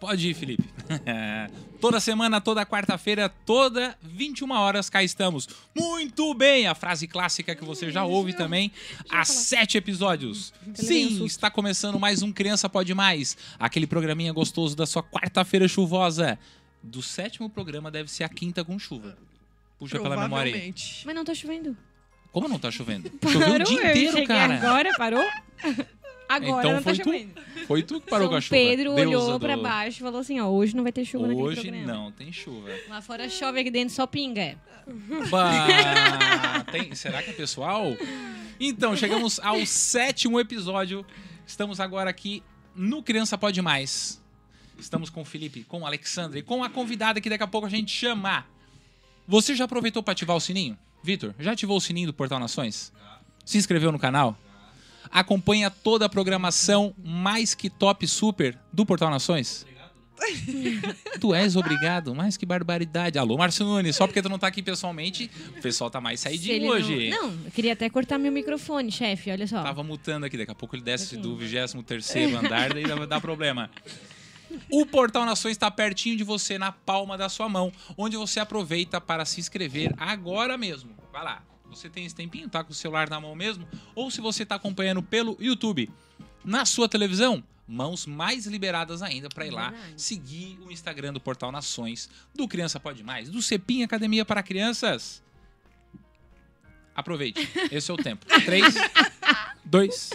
Pode ir, Felipe. toda semana, toda quarta-feira, toda 21 horas, cá estamos. Muito bem! A frase clássica que você já ouve também há sete episódios. Sim, está começando mais um Criança Pode Mais. Aquele programinha gostoso da sua quarta-feira chuvosa. Do sétimo programa deve ser a quinta com chuva. Puxa pela memória aí. Mas não tá chovendo. Como não tá chovendo? Choveu o dia inteiro, cara. Agora, parou? Agora Então não tá foi tu? Foi tu que parou São com a chuva. Pedro Deusa olhou do- pra baixo e falou assim, ó, hoje não vai ter chuva naquele Hoje programa. não, tem chuva. Lá fora chove, aqui dentro só pinga. Bah, tem- será que é pessoal? Então, chegamos ao sétimo episódio. Estamos agora aqui no Criança Pode Mais. Estamos com o Felipe, com o Alexandre e com a convidada que daqui a pouco a gente chama. Você já aproveitou para ativar o sininho? Vitor, já ativou o sininho do Portal Nações? Se inscreveu no canal? Acompanha toda a programação mais que top super do Portal Nações? Tu és obrigado, mas que barbaridade. Alô, Márcio Nunes, só porque tu não tá aqui pessoalmente, o pessoal tá mais saidinho hoje. Não, não, eu queria até cortar meu microfone, chefe, olha só. Tava mutando aqui, daqui a pouco ele desce do 23 andar, daí dá problema. O Portal Nações está pertinho de você, na palma da sua mão, onde você aproveita para se inscrever agora mesmo. Vai lá. Você tem esse tempinho, tá com o celular na mão mesmo? Ou se você tá acompanhando pelo YouTube, na sua televisão, mãos mais liberadas ainda para ir lá seguir o Instagram do Portal Nações, do Criança Pode Mais, do Cepim Academia para Crianças. Aproveite, esse é o tempo. 3, 2,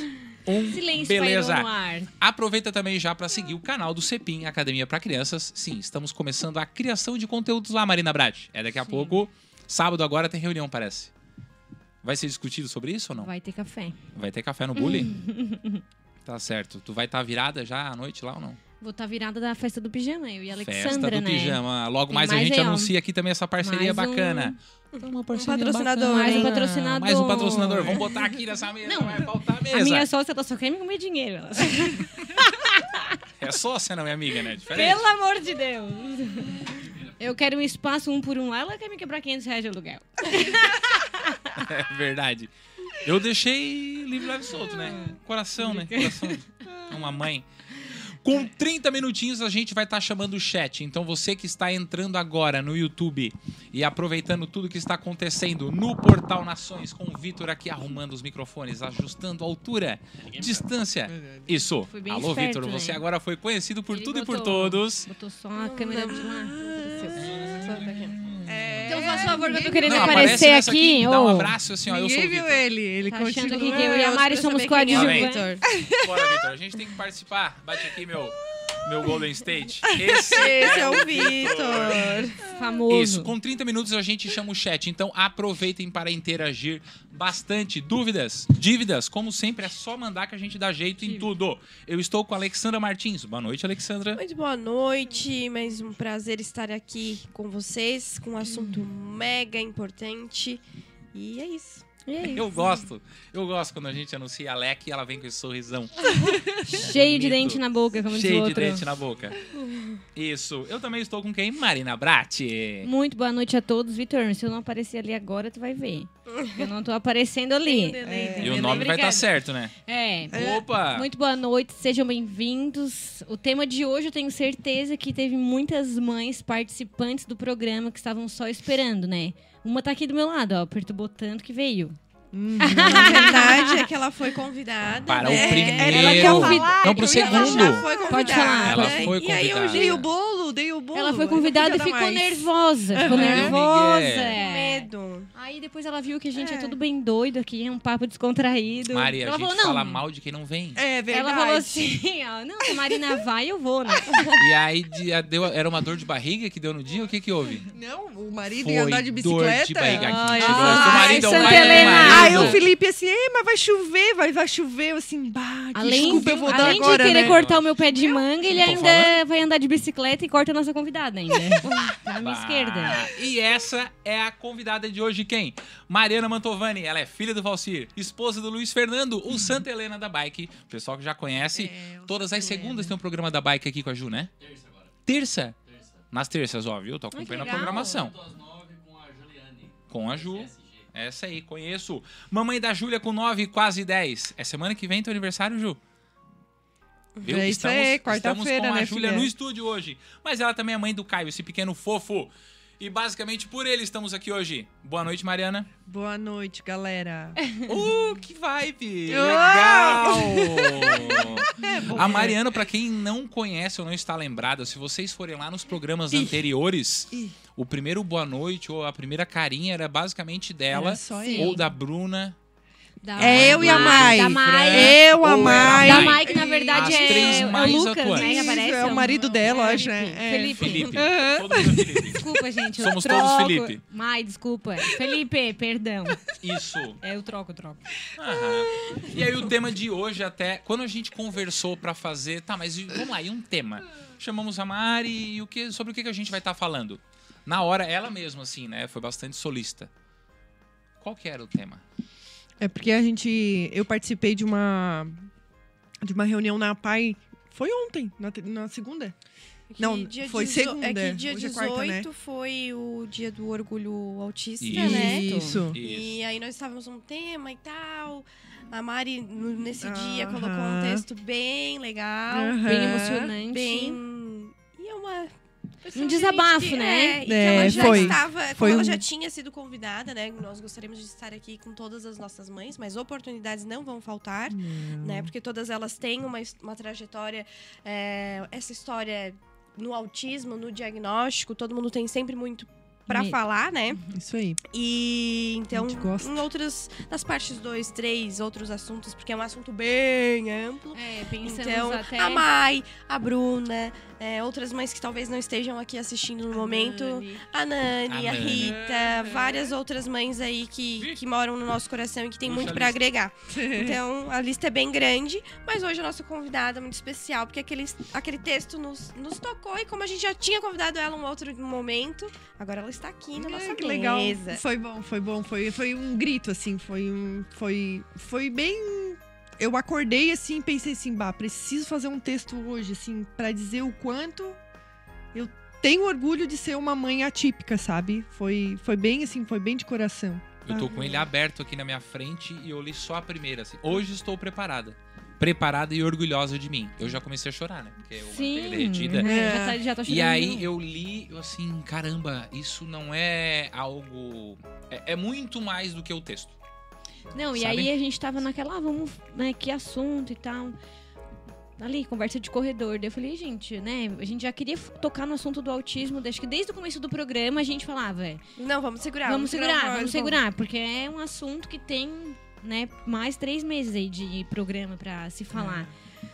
1. Silêncio Beleza. no ar. Aproveita também já para seguir o canal do Cepim Academia para Crianças. Sim, estamos começando a criação de conteúdos lá, Marina Brad. É daqui a Sim. pouco. Sábado agora tem reunião, parece. Vai ser discutido sobre isso ou não? Vai ter café. Vai ter café no bullying? tá certo. Tu vai estar virada já à noite lá ou não? Vou estar virada da festa do pijama, eu e a Festa Alexandra, do né? pijama. Logo Tem mais, a mais gente aí, anuncia aqui também essa parceria Mais um- bacana. Uma parceria patrocinador, bacana. Mais um patrocinador. Mais um patrocinador. Vamos botar aqui nessa mesa. Não, Não vai faltar mesa. A minha sócia, ela só quer me comer dinheiro. ela- É sócia, não é amiga, né? Diferente. Pelo amor de Deus. Eu quero um espaço um por um lá, ela quer me quebrar 500 reais de aluguel. É verdade. Eu deixei livre, leve solto, né? Coração, né? Coração. É Uma mãe. Com 30 minutinhos a gente vai estar chamando o chat. Então você que está entrando agora no YouTube e aproveitando tudo que está acontecendo no Portal Nações com o Vitor aqui arrumando os microfones, ajustando a altura, distância. Isso. Fui bem Alô, Vitor, né? você agora foi conhecido por Ele tudo e por botou- todos. Botou só a câmera de lá. Faz favor, que eu tô querendo Não, aparecer aparece aqui. me dá um abraço assim, ó. Eu sou o viu ele, ele Tá achando continua. aqui que eu e a Mari somos é coadjuvantes. Bora, Vitor. A gente tem que participar. Bate aqui meu, meu Golden State. Esse Esse é o Vitor. Famoso. Isso, com 30 minutos a gente chama o chat. Então aproveitem para interagir bastante. Dúvidas, dívidas, como sempre, é só mandar que a gente dá jeito em tudo. Eu estou com a Alexandra Martins. Boa noite, Alexandra. Muito boa noite, mais um prazer estar aqui com vocês, com um assunto mega importante. E é isso. E aí? Eu gosto. Eu gosto quando a gente anuncia a Alec e ela vem com esse sorrisão. Cheio de dente na boca, como diz o Cheio de outro. dente na boca. Isso. Eu também estou com quem? Marina Brat. Muito boa noite a todos. Vitor, se eu não aparecer ali agora, tu vai ver. Eu não tô aparecendo ali. E o nome vai estar certo, né? É. Opa! Muito boa noite, sejam bem-vindos. O tema de hoje eu tenho certeza que teve muitas mães participantes do programa que estavam só esperando, né? Uma tá aqui do meu lado, ó, perturbou tanto que veio. Na verdade, é que ela foi convidada. Para né? o primeiro. Ela quer ouvir- Não, pro ela segundo. já foi convidada. Pode falar. Ela né? foi E aí eu convidada. dei o bolo, dei o bolo. Ela foi convidada e ficou mais. nervosa. Ficou Aham. nervosa. É. Medo. Aí depois ela viu que a gente é, É. tudo bem doido aqui, é um papo descontraído. Maria, a ela gente falou, não. fala mal de quem não vem. É verdade. Ela falou assim, ó, não, se a Marina vai, eu vou, né? E aí de- a- deu, era uma dor de barriga que deu no dia? O que que houve? Não, o marido Foi ia andar de dor bicicleta. de barriga. Ai, mentiroso. ai, marido é o Santa pai do Helena. marido. Aí o Felipe assim, "Ei, mas vai chover, vai, vai chover. Eu assim, bah, Além, desculpa eu vou dar além agora, de querer né? cortar o meu pé de manga, ele ainda falando. vai andar de bicicleta e corta a nossa convidada ainda. Na minha esquerda. E essa é a convidada de hoje, quem? Mariana Mantovani. Ela é filha do Valcir, esposa do Luiz Fernando, o Santa Helena da Bike. O pessoal que já conhece. É, Todas as segundas tem um programa da Bike aqui com a Ju, né? Terça agora. Terça? Nas terças, ó, viu? Tô acompanhando a programação. Com a Ju. Essa aí, conheço. Mamãe da Júlia com 9, quase 10. É semana que vem teu aniversário, Ju? Viu? É isso estamos, aí, estamos quarta-feira, com a né, Júlia no estúdio hoje. Mas ela também é mãe do Caio, esse pequeno fofo. E basicamente por ele estamos aqui hoje. Boa noite, Mariana. Boa noite, galera. Uh, que vibe! Legal! É A? Mariana, pra quem não conhece ou não está lembrada, se vocês forem lá nos programas anteriores, o primeiro boa noite ou a primeira carinha era basicamente dela ou da Bruna. Da É eu e a Mai. Da Mai. Eu, a era Mai. Da Mai. Que na verdade é, três é mais o Lucas, atuantes. né? aparece. é o marido dela, acho, é. Felipe. Felipe. Aham. Todo mundo é Felipe. Desculpa, gente. eu Somos troco. todos Felipe. Mai, desculpa. Felipe, perdão. Isso. É, eu troco, eu troco. Aham. E aí o tema de hoje até, quando a gente conversou pra fazer, tá, mas vamos lá, e um tema? Chamamos a Mari e o que, sobre o que que a gente vai estar falando? Na hora, ela mesma, assim, né, foi bastante solista. Qual que era o tema? É porque a gente. Eu participei de uma. De uma reunião na PAI. Foi ontem, na, na segunda. É que Não, dia foi dezo- segunda, É que dia hoje é 18 quarta, né? foi o dia do orgulho autista, Isso. né? Isso. E aí nós estávamos um tema e tal. A Mari, nesse dia, colocou um texto bem legal. Aham. Bem emocionante. Bem. Um desabafo, que- né? É, e É, ela já foi. estava. como Foi ela um- já tinha sido convidada, né? Nós gostaríamos de estar aqui com todas as nossas mães, mas oportunidades não vão faltar, né? Porque todas elas têm uma, uma trajetória. é, essa história no autismo, no diagnóstico, todo mundo tem sempre muito para Me- falar, né? Isso aí. E então, A em outras, nas partes 2, 3, outros assuntos, porque é um assunto bem amplo. É, pensamos Então, até... a Mai, a Bruna, é, outras mães que talvez não estejam aqui assistindo no momento. Nani. A Nani, A a, Nani. Rita, várias outras mães aí que, que moram no nosso coração e que tem Puxa muito a pra lista. agregar. Então, a lista é bem grande, mas hoje a nossa convidada é muito especial, porque aquele, aquele texto nos, nos tocou e como a gente já tinha convidado ela um outro momento, agora ela está aqui na nossa É, que legal. mesa. Foi bom, foi bom. Foi, foi um grito, assim. Foi um. Foi, foi bem. Eu acordei assim e pensei assim, bah, preciso fazer um texto hoje, assim, pra dizer o quanto eu tenho orgulho de ser uma mãe atípica, sabe? Foi, foi bem assim, foi bem de coração. Eu tô com ele aberto aqui na minha frente e eu li só a primeira, assim. Hoje estou preparada. Preparada e orgulhosa de mim. Eu já comecei a chorar, né? Porque eu Sim, derretida. é, já, tá, já tô E chegando. aí eu li, eu assim, caramba, isso não é algo. É, é muito mais do que o texto. Não, e Sabe? aí a gente tava naquela, ah, vamos, né, que assunto e tal. Ali, conversa de corredor. Daí eu falei, gente, né, a gente já queria tocar no assunto do autismo, acho que desde o começo do programa a gente falava, é, Não, vamos segurar. vamos segurar, gravar, vamos segurar, porque é um assunto que tem, né, mais três meses aí de programa pra se falar.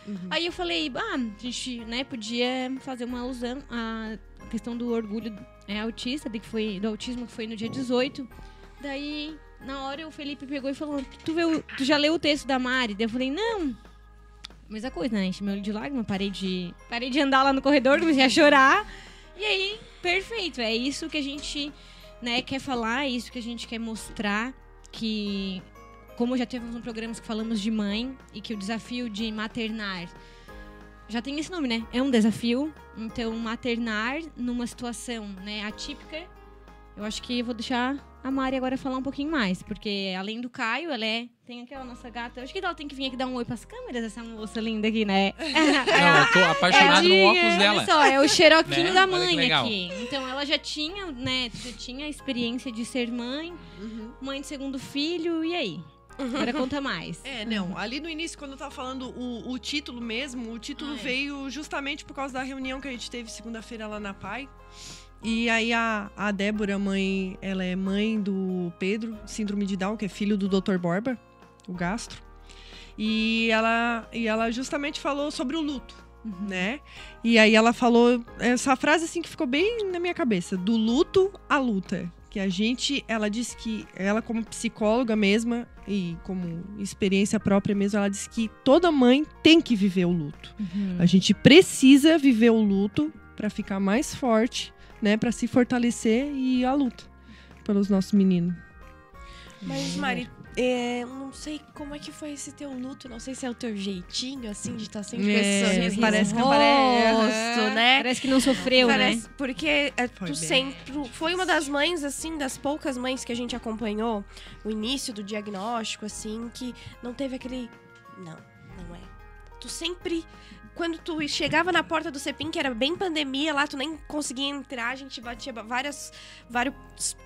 Uhum. Aí eu falei, ah, a gente, né, podia fazer uma alusão à questão do orgulho é, autista, de que foi, do autismo que foi no dia 18. Daí, na hora, o Felipe pegou e falou, tu, viu, tu já leu o texto da Mari? Daí eu falei, não. Mesma coisa, né? Enchi meu olho de lágrima, parei de, parei de andar lá no corredor, comecei a chorar. E aí, perfeito. É isso que a gente né, quer falar, é isso que a gente quer mostrar. Que, como já tivemos um programa que falamos de mãe, e que o desafio de maternar já tem esse nome, né? É um desafio. Então, maternar numa situação né, atípica, eu acho que eu vou deixar a Mari agora falar um pouquinho mais. Porque além do Caio, ela é. Tem aquela nossa gata. Eu acho que ela tem que vir aqui dar um oi pras câmeras, essa moça linda aqui, né? Não, eu tô apaixonado no Tadinha, óculos dela. Olha só, é o xeroquinho Né? da mãe aqui. Então ela já tinha, né? Já tinha a experiência de ser mãe, Uhum. mãe de segundo filho, e aí? Agora conta mais. É, não. Ali no início, quando eu tava falando o, o título mesmo, o título Ah, é. veio justamente por causa da reunião que a gente teve segunda-feira lá na PAI. E aí a, a Débora, mãe, ela é mãe do Pedro, síndrome de Down, que é filho do Dr. Borba, o gastro. E ela, e ela justamente falou sobre o luto, Uhum. né? E aí ela falou essa frase assim que ficou bem na minha cabeça, do luto à luta. Que a gente, ela disse que, ela como psicóloga mesma e como experiência própria mesmo, ela disse que toda mãe tem que viver o luto. Uhum. A gente precisa viver o luto para ficar mais forte, né, para se fortalecer e à luta pelos nossos meninos. Mas, Mari, é, não sei como é que foi esse teu luto, não sei se é o teu jeitinho, assim, de estar sempre com É, parece que pare- rosto, né? Parece que não sofreu, Parece, né? Porque é, Foi tu bem sempre foi uma das mães, assim, das poucas mães que a gente acompanhou, o início do diagnóstico, assim, que não teve aquele. Não, não é. Tu sempre quando tu chegava na porta do Cepim, que era bem pandemia lá, tu nem conseguia entrar, a gente batia várias, várias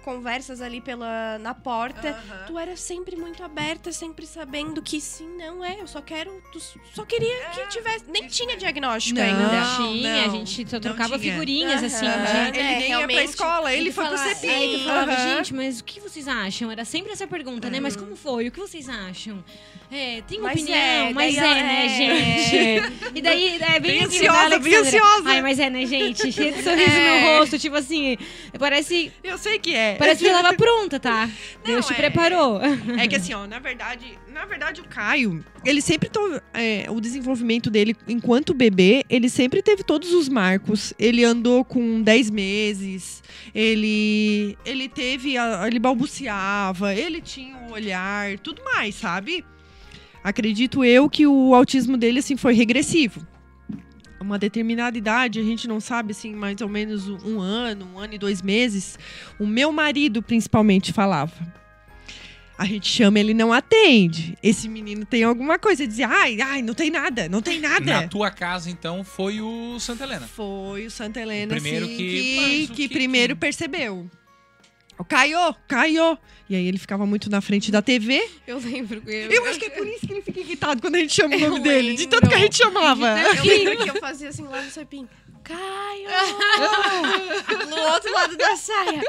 conversas ali pela, na porta. Tu era sempre muito aberta, sempre sabendo que sim, não é. Eu só quero. Tu só queria que tivesse. Nem tinha diagnóstico Não. ainda. tinha, a não, gente só trocava figurinhas, assim. Aham. de- Ele É, nem ia pra escola, ele foi pro falava- CEPIM. É, e tu falava, gente, mas o que vocês acham? Era sempre essa pergunta, né? Mas como foi? O que vocês acham? É, tem Mas opinião? é, mas é, né, é. gente? E daí, é bem, Bem aquilo, ansiosa, bem ansiosa. Ai, mas é, né, gente? Cheio de sorriso É. no rosto, tipo assim, parece, Eu sei que é. parece que ela tava pronta, tá? Deus Não, te é- preparou. É que assim, ó, na verdade, na verdade o Caio, ele sempre to- é, o desenvolvimento dele enquanto bebê, ele sempre teve todos os marcos. Ele andou com 10 meses, ele ele teve, ele balbuciava, ele tinha o olhar, tudo mais, sabe? Acredito eu que o autismo dele assim foi regressivo. Uma determinada idade, a gente não sabe assim, mais ou menos um ano, um ano e dois meses. O meu marido principalmente falava. A gente chama, ele não atende. Esse menino tem alguma coisa. Dizia, ai, ai, não tem nada, não tem nada. Na tua casa, então, foi o Santa Helena. Foi o Santa Helena, O primeiro assim, que- que, que que primeiro percebeu. O Caio, Caio. E aí ele ficava muito na frente da TV. Eu lembro. Eu, Eu acho que é por isso que ele fica irritado quando a gente chama o nome dele. De lembro. tanto que a gente chamava. Eu lembro que eu fazia assim lá no Cepim. Caio! no outro lado da saia.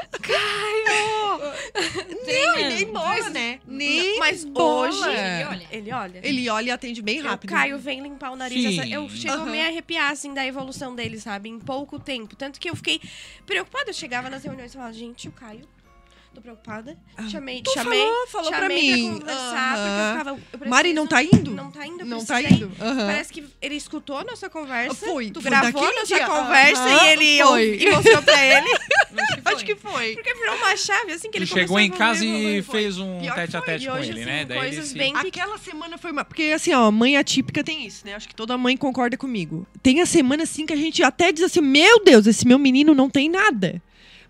Não, e nem bola, né? Nem Mas bola. hoje. Ele olha. Ele olha. Ele olha e atende bem rápido. O Caio vem limpar o nariz. Essa- Eu chego a Aham. me arrepiar, assim, da evolução dele, sabe? Em pouco tempo. Tanto que eu fiquei preocupada. Eu chegava nas reuniões e falava, gente, o Caio. Tô preocupada. Chamei, Ah, Tu chamei, falou, falou pra chamei mim. conversar, porque eu ficava. eu preciso- Mari, não tá indo? Não tá indo, eu Não tá indo. Aham. Parece que ele escutou a nossa conversa. Foi, Tu foi gravou daquele nossa dia. conversa Aham, e ele foi. e mostrou pra ele. Acho que foi. Porque virou uma chave, assim, que Ele ele chegou em a casa e fez um tete a tete com ele, assim, né? Daí ele coisas se... Aquela semana foi uma. Porque assim, ó, mãe atípica tem isso, né? Acho que toda mãe concorda comigo. Tem a semana assim que a gente até diz assim: meu Deus, esse meu menino não tem nada.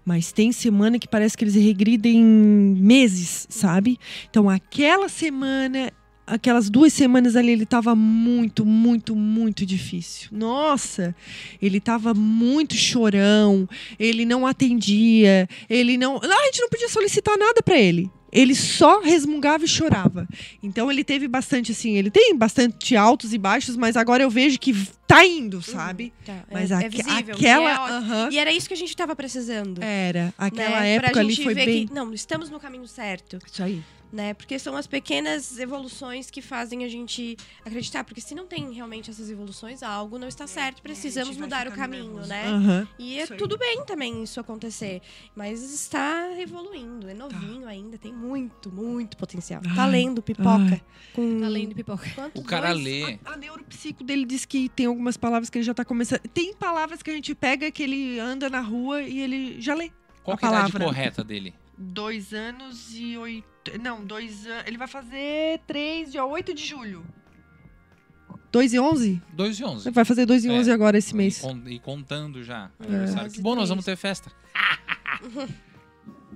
Mas tem semana que parece que eles regridem meses, sabe? Então, aquela semana, aquelas duas semanas ali, ele tava muito, muito, muito difícil. Nossa, ele tava muito chorão, ele não atendia, ele não. A gente não podia solicitar nada pra ele. Ele só resmungava e chorava. Então ele teve bastante, assim, ele tem bastante altos e baixos, mas agora eu vejo que tá indo, sabe? Tá, Mas é, é visível. aquela. E, é E era isso que a gente tava precisando. era. Aquela né? época pra ali foi ver bem. que, não, estamos no caminho certo, Isso aí. Né? Porque são as pequenas evoluções que fazem a gente acreditar. Porque se não tem realmente essas evoluções, algo não está certo. Precisamos É, A gente vai mudar o caminho, nervoso. né? Aham. E é tudo bem também isso acontecer. Mas está evoluindo. É novinho ainda. Tem muito, muito potencial. Tá Ai, lendo pipoca. Com... Tá lendo pipoca. Quantos? O cara Dois? lê. A neuropsico dele diz que tem algumas palavras que ele já tá começando. Tem palavras que a gente pega que ele anda na rua e ele já lê. Qual A é a idade correta dele? Dois anos e oito. Não, dois anos. Ele vai fazer três, dia 8 de julho. Dois e onze? 2 e 11. Vai fazer dois e É. onze agora esse mês. e contando já. É. Que bom, nós vamos ter festa.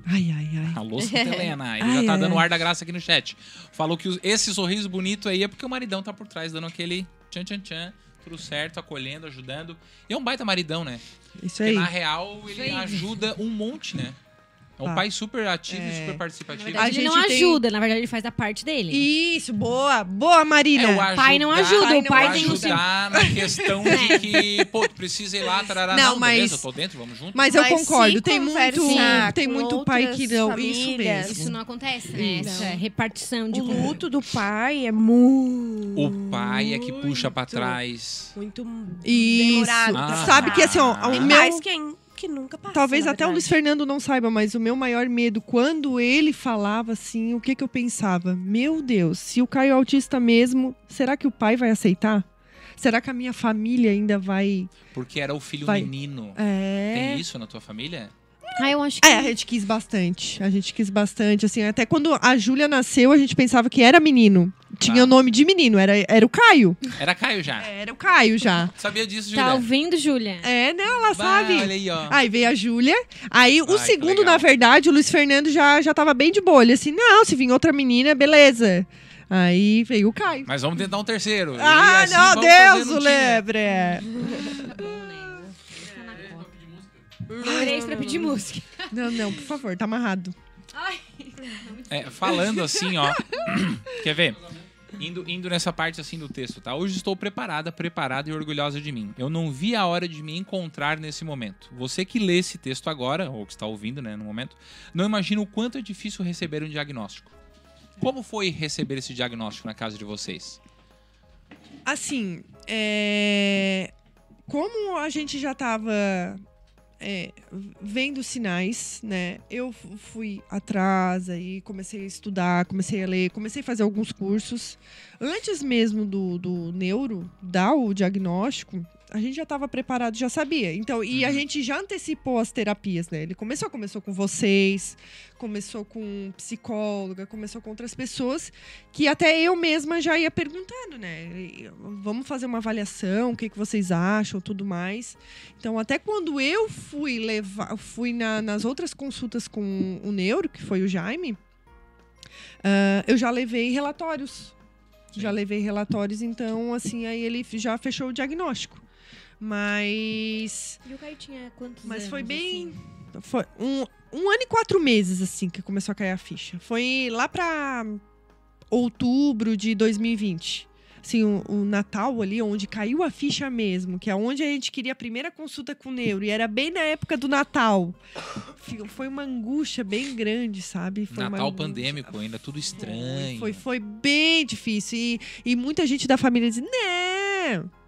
Ai, ai, ai. Alô, Santa Helena. Ele já Ai, tá ai, dando o ai. ar da graça aqui no chat. Falou que esse sorriso bonito aí é porque o maridão tá por trás, dando aquele tchan tchan tchan. Tudo certo, acolhendo, ajudando. E é um baita maridão, né? Isso Porque aí. na real ele ajuda um monte, né? É um Tá. pai super ativo e É. super Na participativo. verdade, A ele gente não tem- ajuda, na verdade, ele faz a parte dele. Isso, boa, boa, Marília. É, o ajudar, pai não ajuda, pai o não pai tem o seu... ajudar na questão de que, pô, tu precisa ir lá, tarará. Não, Não, mas- beleza, eu tô dentro, vamos junto. Mas eu Mas concordo, tem muito, tem muito pai que não. Isso mesmo. Isso não acontece, né? Isso. Essa repartição de O luto do pai é muito. O pai é que puxa pra trás. Muito Isso. demorado. Ah. Sabe que assim, ó, Ah. o meu. pais que, que nunca passa. Talvez até o Luiz. Fernando não saiba, mas o meu maior medo, quando ele falava assim, o que que eu pensava? Meu Deus, se o Caio é autista mesmo, será que o pai vai aceitar? Será que a minha família ainda vai. Porque era o filho Vai. menino. É. Tem isso na tua família? Ah, eu acho que... É, a gente quis bastante. A gente quis bastante. Assim, até quando a Júlia nasceu, a gente pensava que era menino. Tinha Tá. o nome de menino, era, era o Caio. Era Caio já. Era o Caio já. Sabia disso, Julia? Tá ouvindo, Júlia? É, né? Ela Bah, sabe. Olha aí, ó. Aí veio a Júlia. Aí o Ai, segundo, na verdade, o Luiz Fernando já, já tava bem de bolha. Assim, não, se vir outra menina, beleza. Aí veio o Caio. Mas vamos tentar um terceiro. Ah, assim não, Deus, o lebre. Três pra pedir música. Não, não, por favor, tá amarrado. Ai. É, falando assim, ó. quer ver? Indo, indo nessa parte assim do texto, tá? Hoje estou preparada, preparada e orgulhosa de mim. Eu não vi a hora de me encontrar nesse momento. Você que lê esse texto agora, ou que está ouvindo, né, no momento, não imagina o quanto é difícil receber um diagnóstico. Como foi receber esse diagnóstico na casa de vocês? Assim, é, como a gente já tava é, vendo sinais, né? Eu fui atrás aí, comecei a estudar, comecei a ler, comecei a fazer alguns cursos. Antes mesmo do, do neuro dar o diagnóstico, a gente já estava preparado, já sabia. Então, e a Uhum. gente já antecipou as terapias, né? Ele começou, começou com vocês, começou com psicóloga, começou com outras pessoas que até eu mesma já ia perguntando, né? Vamos fazer uma avaliação, o que, que vocês acham, tudo mais. Então, até quando eu fui levar, fui na- nas outras consultas com o neuro, que foi o Jaime, ah, eu já levei relatórios. Sim. Já levei relatórios, então, assim, aí ele já fechou o diagnóstico. Mas E o Caio tinha quantos Mas anos? foi bem- assim? foi um, um ano e quatro meses, assim, que começou a cair a ficha. Foi lá pra outubro de 2020. Assim, o, o Natal ali, onde caiu a ficha mesmo, que é onde a gente queria a primeira consulta com o neuro, e era bem na época do Natal. Foi uma angústia bem grande, sabe? Foi Natal pandêmico, ainda tudo estranho. Foi, foi bem difícil. E, e muita gente da família dizia: Não,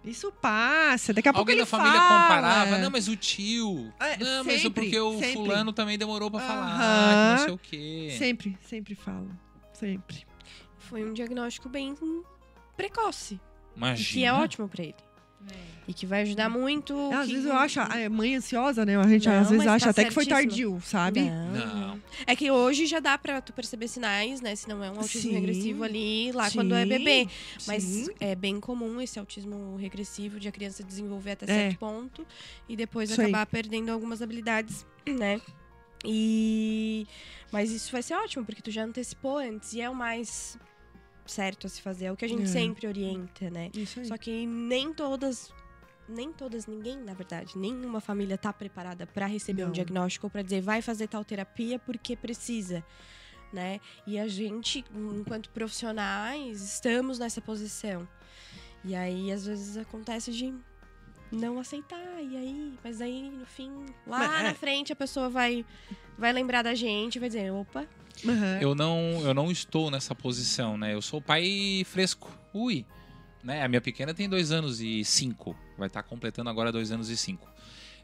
isso passa. Daqui a pouco Alguém ele da família fala." comparava, não, mas o tio. É, não, mas sempre, porque o sempre. fulano também demorou pra falar, Aham. que não sei o quê. Sempre, sempre falo. Sempre. Foi um diagnóstico bem precoce. E Imagina. que é ótimo pra ele. E que vai ajudar muito. Às que- vezes eu acho, a mãe ansiosa, né? A gente Não, às vezes acha tá até que foi tardio, sabe? Não, Não. É que hoje já dá pra tu perceber sinais, né? Se não é um autismo Sim. regressivo ali, lá Sim, quando é bebê. Mas sim. é bem comum esse autismo regressivo de a criança desenvolver até É. certo ponto e depois Isso aí. acabar perdendo algumas habilidades, né? E mas isso vai ser ótimo porque tu já antecipou antes e é o mais certo a se fazer, é o que a gente É. sempre orienta, né? Isso aí. Só que nem todas nem todas, ninguém, na verdade, nenhuma família tá preparada para receber um Não. diagnóstico ou para dizer vai fazer tal terapia porque precisa, né? E a gente, enquanto profissionais, estamos nessa posição. E aí às vezes acontece de não aceitar e aí, mas aí no fim, lá Mas, é. na frente a pessoa vai vai lembrar da gente, vai dizer, opa, Aham. Eu não, eu não estou nessa posição, né? Eu sou pai fresco. Ui. Né? A minha pequena tem dois anos e cinco. Vai estar completando agora dois anos e cinco.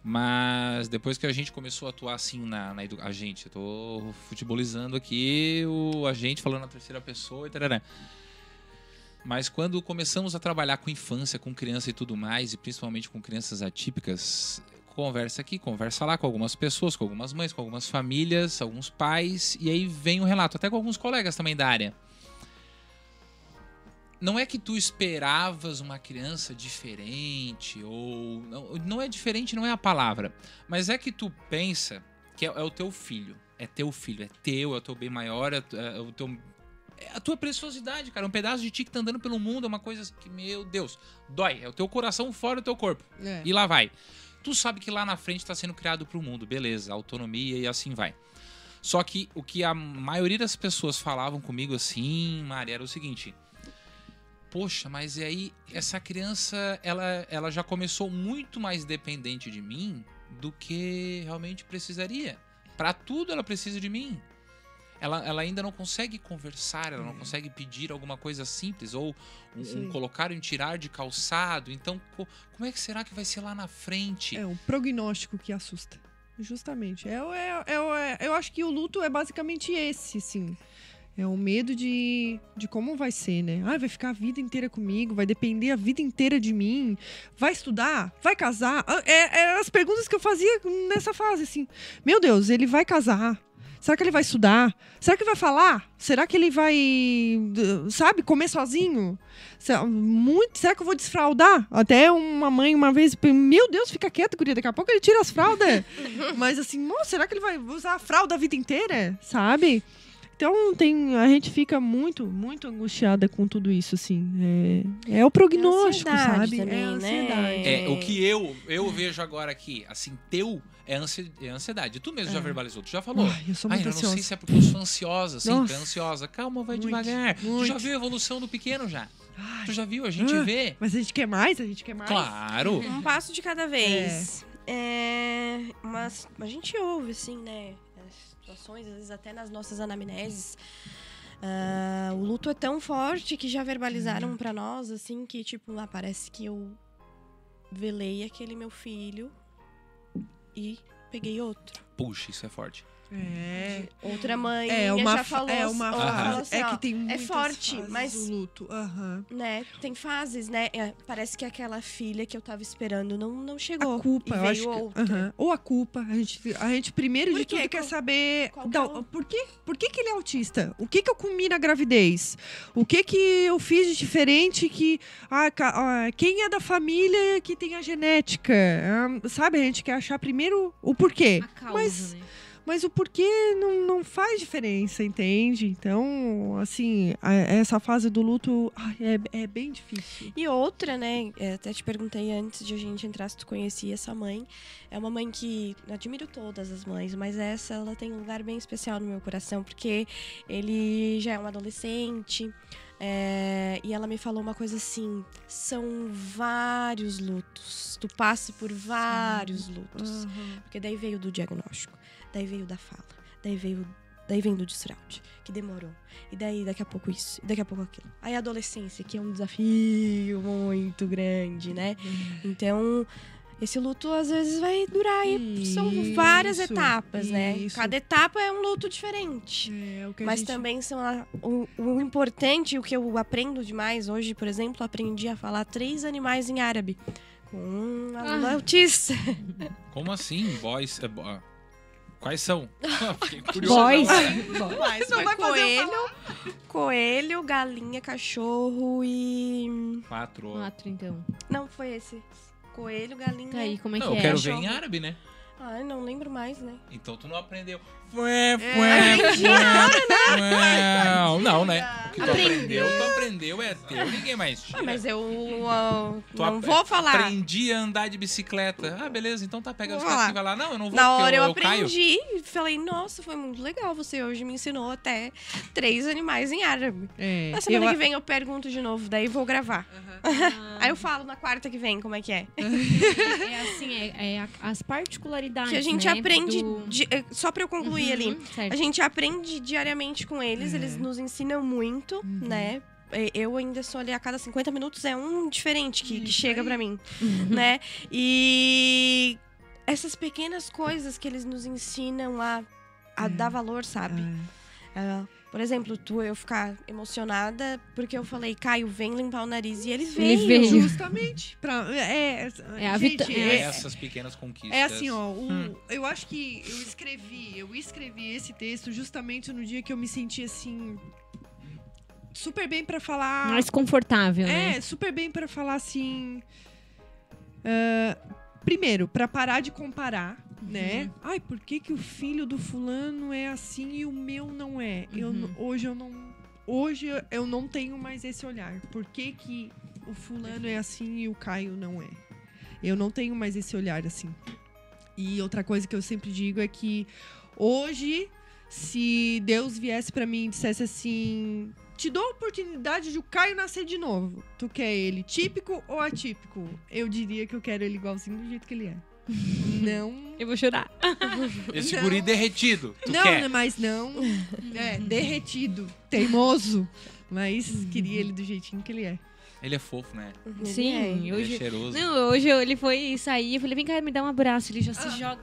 Mas depois que a gente começou a atuar assim na, na educação. A gente, eu tô futebolizando aqui o a gente falando na terceira pessoa e tarará. Mas quando começamos a trabalhar com infância, com criança e tudo mais, e principalmente com crianças atípicas, conversa aqui, conversa lá com algumas pessoas, com algumas mães, com algumas famílias, alguns pais, e aí vem o relato, até com alguns colegas também da área. Não é que tu esperavas uma criança diferente, ou. Não, não é diferente, não é a palavra. Mas é que tu pensa que é, é o teu filho. É teu filho, é teu, é o teu bem maior, é, é o teu. É a tua preciosidade, cara. Um pedaço de ti que tá andando pelo mundo é uma coisa que, meu Deus, dói. É o teu coração fora do teu corpo. É. E lá vai. Tu sabe que lá na frente está sendo criado para o mundo, beleza, autonomia e assim vai. Só que o que a maioria das pessoas falavam comigo assim, Mari, era o seguinte: Poxa, mas e aí essa criança, ela, ela já começou muito mais dependente de mim do que realmente precisaria. Para tudo ela precisa de mim. Ela, ela ainda não consegue conversar, ela não consegue pedir alguma coisa simples ou um, um colocar um tirar de calçado. Então, co- como é que será que vai ser lá na frente? É um prognóstico que assusta. Justamente. É, é, é, é- eu acho que o luto é basicamente esse, sim. É o medo de, de como vai ser, né? Ah, vai ficar a vida inteira comigo, vai depender a vida inteira de mim, vai estudar, vai casar. Ah, É, é as perguntas que eu fazia nessa fase, assim. Meu Deus, ele vai casar. Será que ele vai estudar? Será que ele vai falar? Será que ele vai, sabe, comer sozinho? Será, muito, será que eu vou desfraldar? Até uma mãe uma vez, meu Deus, fica quieto, guria, daqui a pouco ele tira as fraldas. Mas assim, moço, será que ele vai usar a fralda a vida inteira? Sabe? Então tem, a gente fica muito, muito angustiada com tudo isso, assim. É, é o prognóstico, ansiedade sabe? também, é a né? ansiedade. É, o que eu, eu vejo agora aqui, assim, teu é, ansi- é ansiedade. Tu mesmo já É. verbalizou, tu já falou. Ai, eu sou Ai, muito eu não sei se é porque eu sou ansiosa. É Nossa. ansiosa. Calma, vai Muito, devagar. Tu já muito. viu a evolução do pequeno já. Ai, Tu já viu, a gente Ah. vê. Mas a gente quer mais, a gente quer mais. Claro. Um passo de cada vez. É, mas a gente ouve, assim, né? as Situações, às vezes até nas nossas anamneses. Ah, o luto é tão forte que já verbalizaram pra nós, assim, que, tipo, lá parece que eu velei aquele meu filho e peguei outro. Puxa, isso é forte. É. Outra mãe É uma, já fa- falou, é uma Aham. falou fase. assim, é que tem muitas forte, fases mas- do luto. Né? Tem fases, né? É, parece que aquela filha que eu tava esperando não, não chegou. A culpa, e eu veio acho que, outra. aham. Ou a culpa. A gente, a gente primeiro Por de quê? tudo quer Qual- saber qual que da- é o- por, que, por que, que ele é autista? O que, que eu comi na gravidez? O que, que eu fiz de diferente que. Ah, ah, quem é da família que tem a genética? Ah, sabe, a gente quer achar primeiro o porquê. A causa, Mas- né? Mas o porquê não, não faz diferença, entende? Então, assim, a- essa fase do luto ai, é, é bem difícil. E outra, né? é, Até te perguntei antes de a gente entrar se tu conhecia essa mãe. É uma mãe que admiro todas as mães, mas essa ela tem um lugar bem especial no meu coração, porque ele já é um adolescente. é, e ela me falou uma coisa assim: são vários lutos. Tu passa por vários lutos. Porque daí veio do diagnóstico, daí veio da fala, daí veio. Daí vem do desfraude, que demorou. E daí, daqui a pouco isso, e daqui a pouco aquilo. Aí a adolescência, que é um desafio muito grande, né? Então, esse luto às vezes vai durar aí. São várias Isso, etapas, né? isso. Cada etapa é um luto diferente. É, o que a Mas gente- também são a- o, o importante, o que eu aprendo demais hoje, por exemplo, aprendi a falar três animais em árabe. Com um aluno Ah. autista. Como assim? Boys. é, Quais são? Fiquei curioso. Boys. Não vai fazer eu coelho, coelho, galinha, cachorro e. Quatro. Quatro, então. Não, foi esse. Coelho, galinha. Tá aí, como é Não, que eu é? quero ver em árabe, né? Ai, não lembro mais, né? Então tu não aprendeu. Fué, É, fué, fué, fué. Não, né? O que tu aprendeu, tu aprendeu, é teu, ninguém mais tira. Ah, mas eu ah, Tu não ap- vou falar. Aprendi a andar de bicicleta. Ah, beleza, então tá, pega a Vou bicicleta falar. e vai lá. Não, eu não vou, Na hora eu, eu, caio. aprendi e falei, nossa, foi muito legal. Você hoje me ensinou até três animais em árabe. É, Na semana eu- que vem eu pergunto de novo, daí vou gravar. Ah, Aí eu falo na quarta que vem como é que é. é assim, é, é as particularidades. Que a gente né, aprende, do- di- eh, só pra eu concluir Uhum, ali. certo. A gente aprende diariamente com eles, É. eles nos ensinam muito, Uhum. né? Eu ainda sou ali a cada 50 minutos, é um diferente que, que chega pra mim, Uhum. né? E essas pequenas coisas que eles nos ensinam a, a É. dar valor, sabe? É. Ah, por exemplo, tu eu ficar emocionada porque eu falei, Caio, vem limpar o nariz. E ele veio. Ele veio. Justamente. Pra, é, É a gente, É é, essas pequenas conquistas. é assim, ó. o- Hum. Eu acho que eu escrevi, eu escrevi esse texto justamente no dia que eu me senti assim. Super bem pra falar. Mais confortável, né? É, super bem pra falar assim. ah, primeiro, pra parar de comparar, né? Ai, por que, que o filho do fulano é assim e o meu não é? Eu, Uhum. n- hoje eu não. Hoje eu não tenho mais esse olhar. Por que, que o fulano é assim e o Caio não é? Eu não tenho mais esse olhar assim. E outra coisa que eu sempre digo é que hoje, se Deus viesse pra mim e dissesse assim: te dou a oportunidade de o Caio nascer de novo. Tu quer ele típico ou atípico? Eu diria que eu quero ele igualzinho do jeito que ele é. Não. Eu vou chorar. Esse Não. guri derretido. Tu não, quer? mas não. É, derretido, teimoso. Mas queria ele do jeitinho que ele é. Ele é fofo, né? Ele Sim, é. Ele é hoje. cheiroso. Não, hoje ele foi sair, eu falei, vem cá, me dá um abraço. Ele já se joga.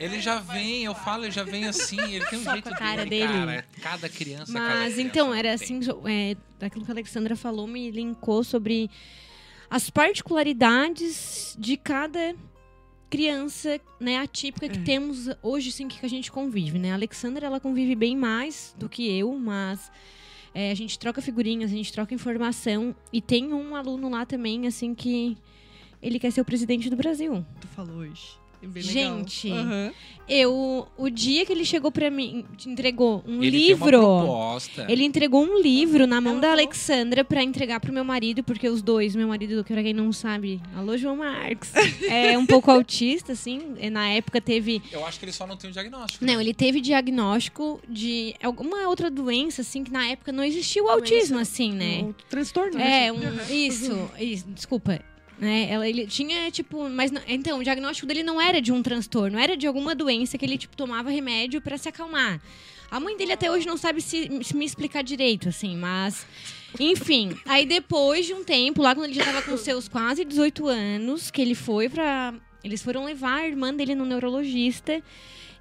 Ele já vem, eu falo, ele já vem assim, ele tem um Só jeito com a cara dele, dele. cara. Cada criança, cada Mas criança então, era assim, é, daquilo que a Alexandra falou, me linkou sobre as particularidades de cada criança, né, atípica que É. temos hoje, sim, que a gente convive, né? A Alexandra, ela convive bem mais do que eu, mas é, a gente troca figurinhas, a gente troca informação e tem um aluno lá também, assim, que ele quer ser o presidente do Brasil. Tu falou hoje. É bem legal. Gente, Aham. Eu, o dia que ele chegou pra mim, entregou um ele livro. tem uma proposta. Ele entregou um livro na mão Ela da. Alexandra pra entregar pro meu marido, porque os dois, meu marido, que pra quem não sabe, alô João Marcos, é um pouco autista, assim. e Na época teve. Eu acho que ele só não tem o diagnóstico. Não, né? ele teve diagnóstico de alguma outra doença, assim, que na época não existia o autismo, assim, né? O transtorno. É, né? um, isso, isso, desculpa. Né, ela, ele tinha, tipo, mas não- então, o diagnóstico dele não era de um transtorno, era de alguma doença que ele, tipo, tomava remédio pra se acalmar. A mãe dele até hoje não sabe se, se me explicar direito, assim, mas. Enfim, aí depois de um tempo, lá quando ele já tava com seus quase 18 anos, que ele foi pra. Eles foram levar a irmã dele no neurologista.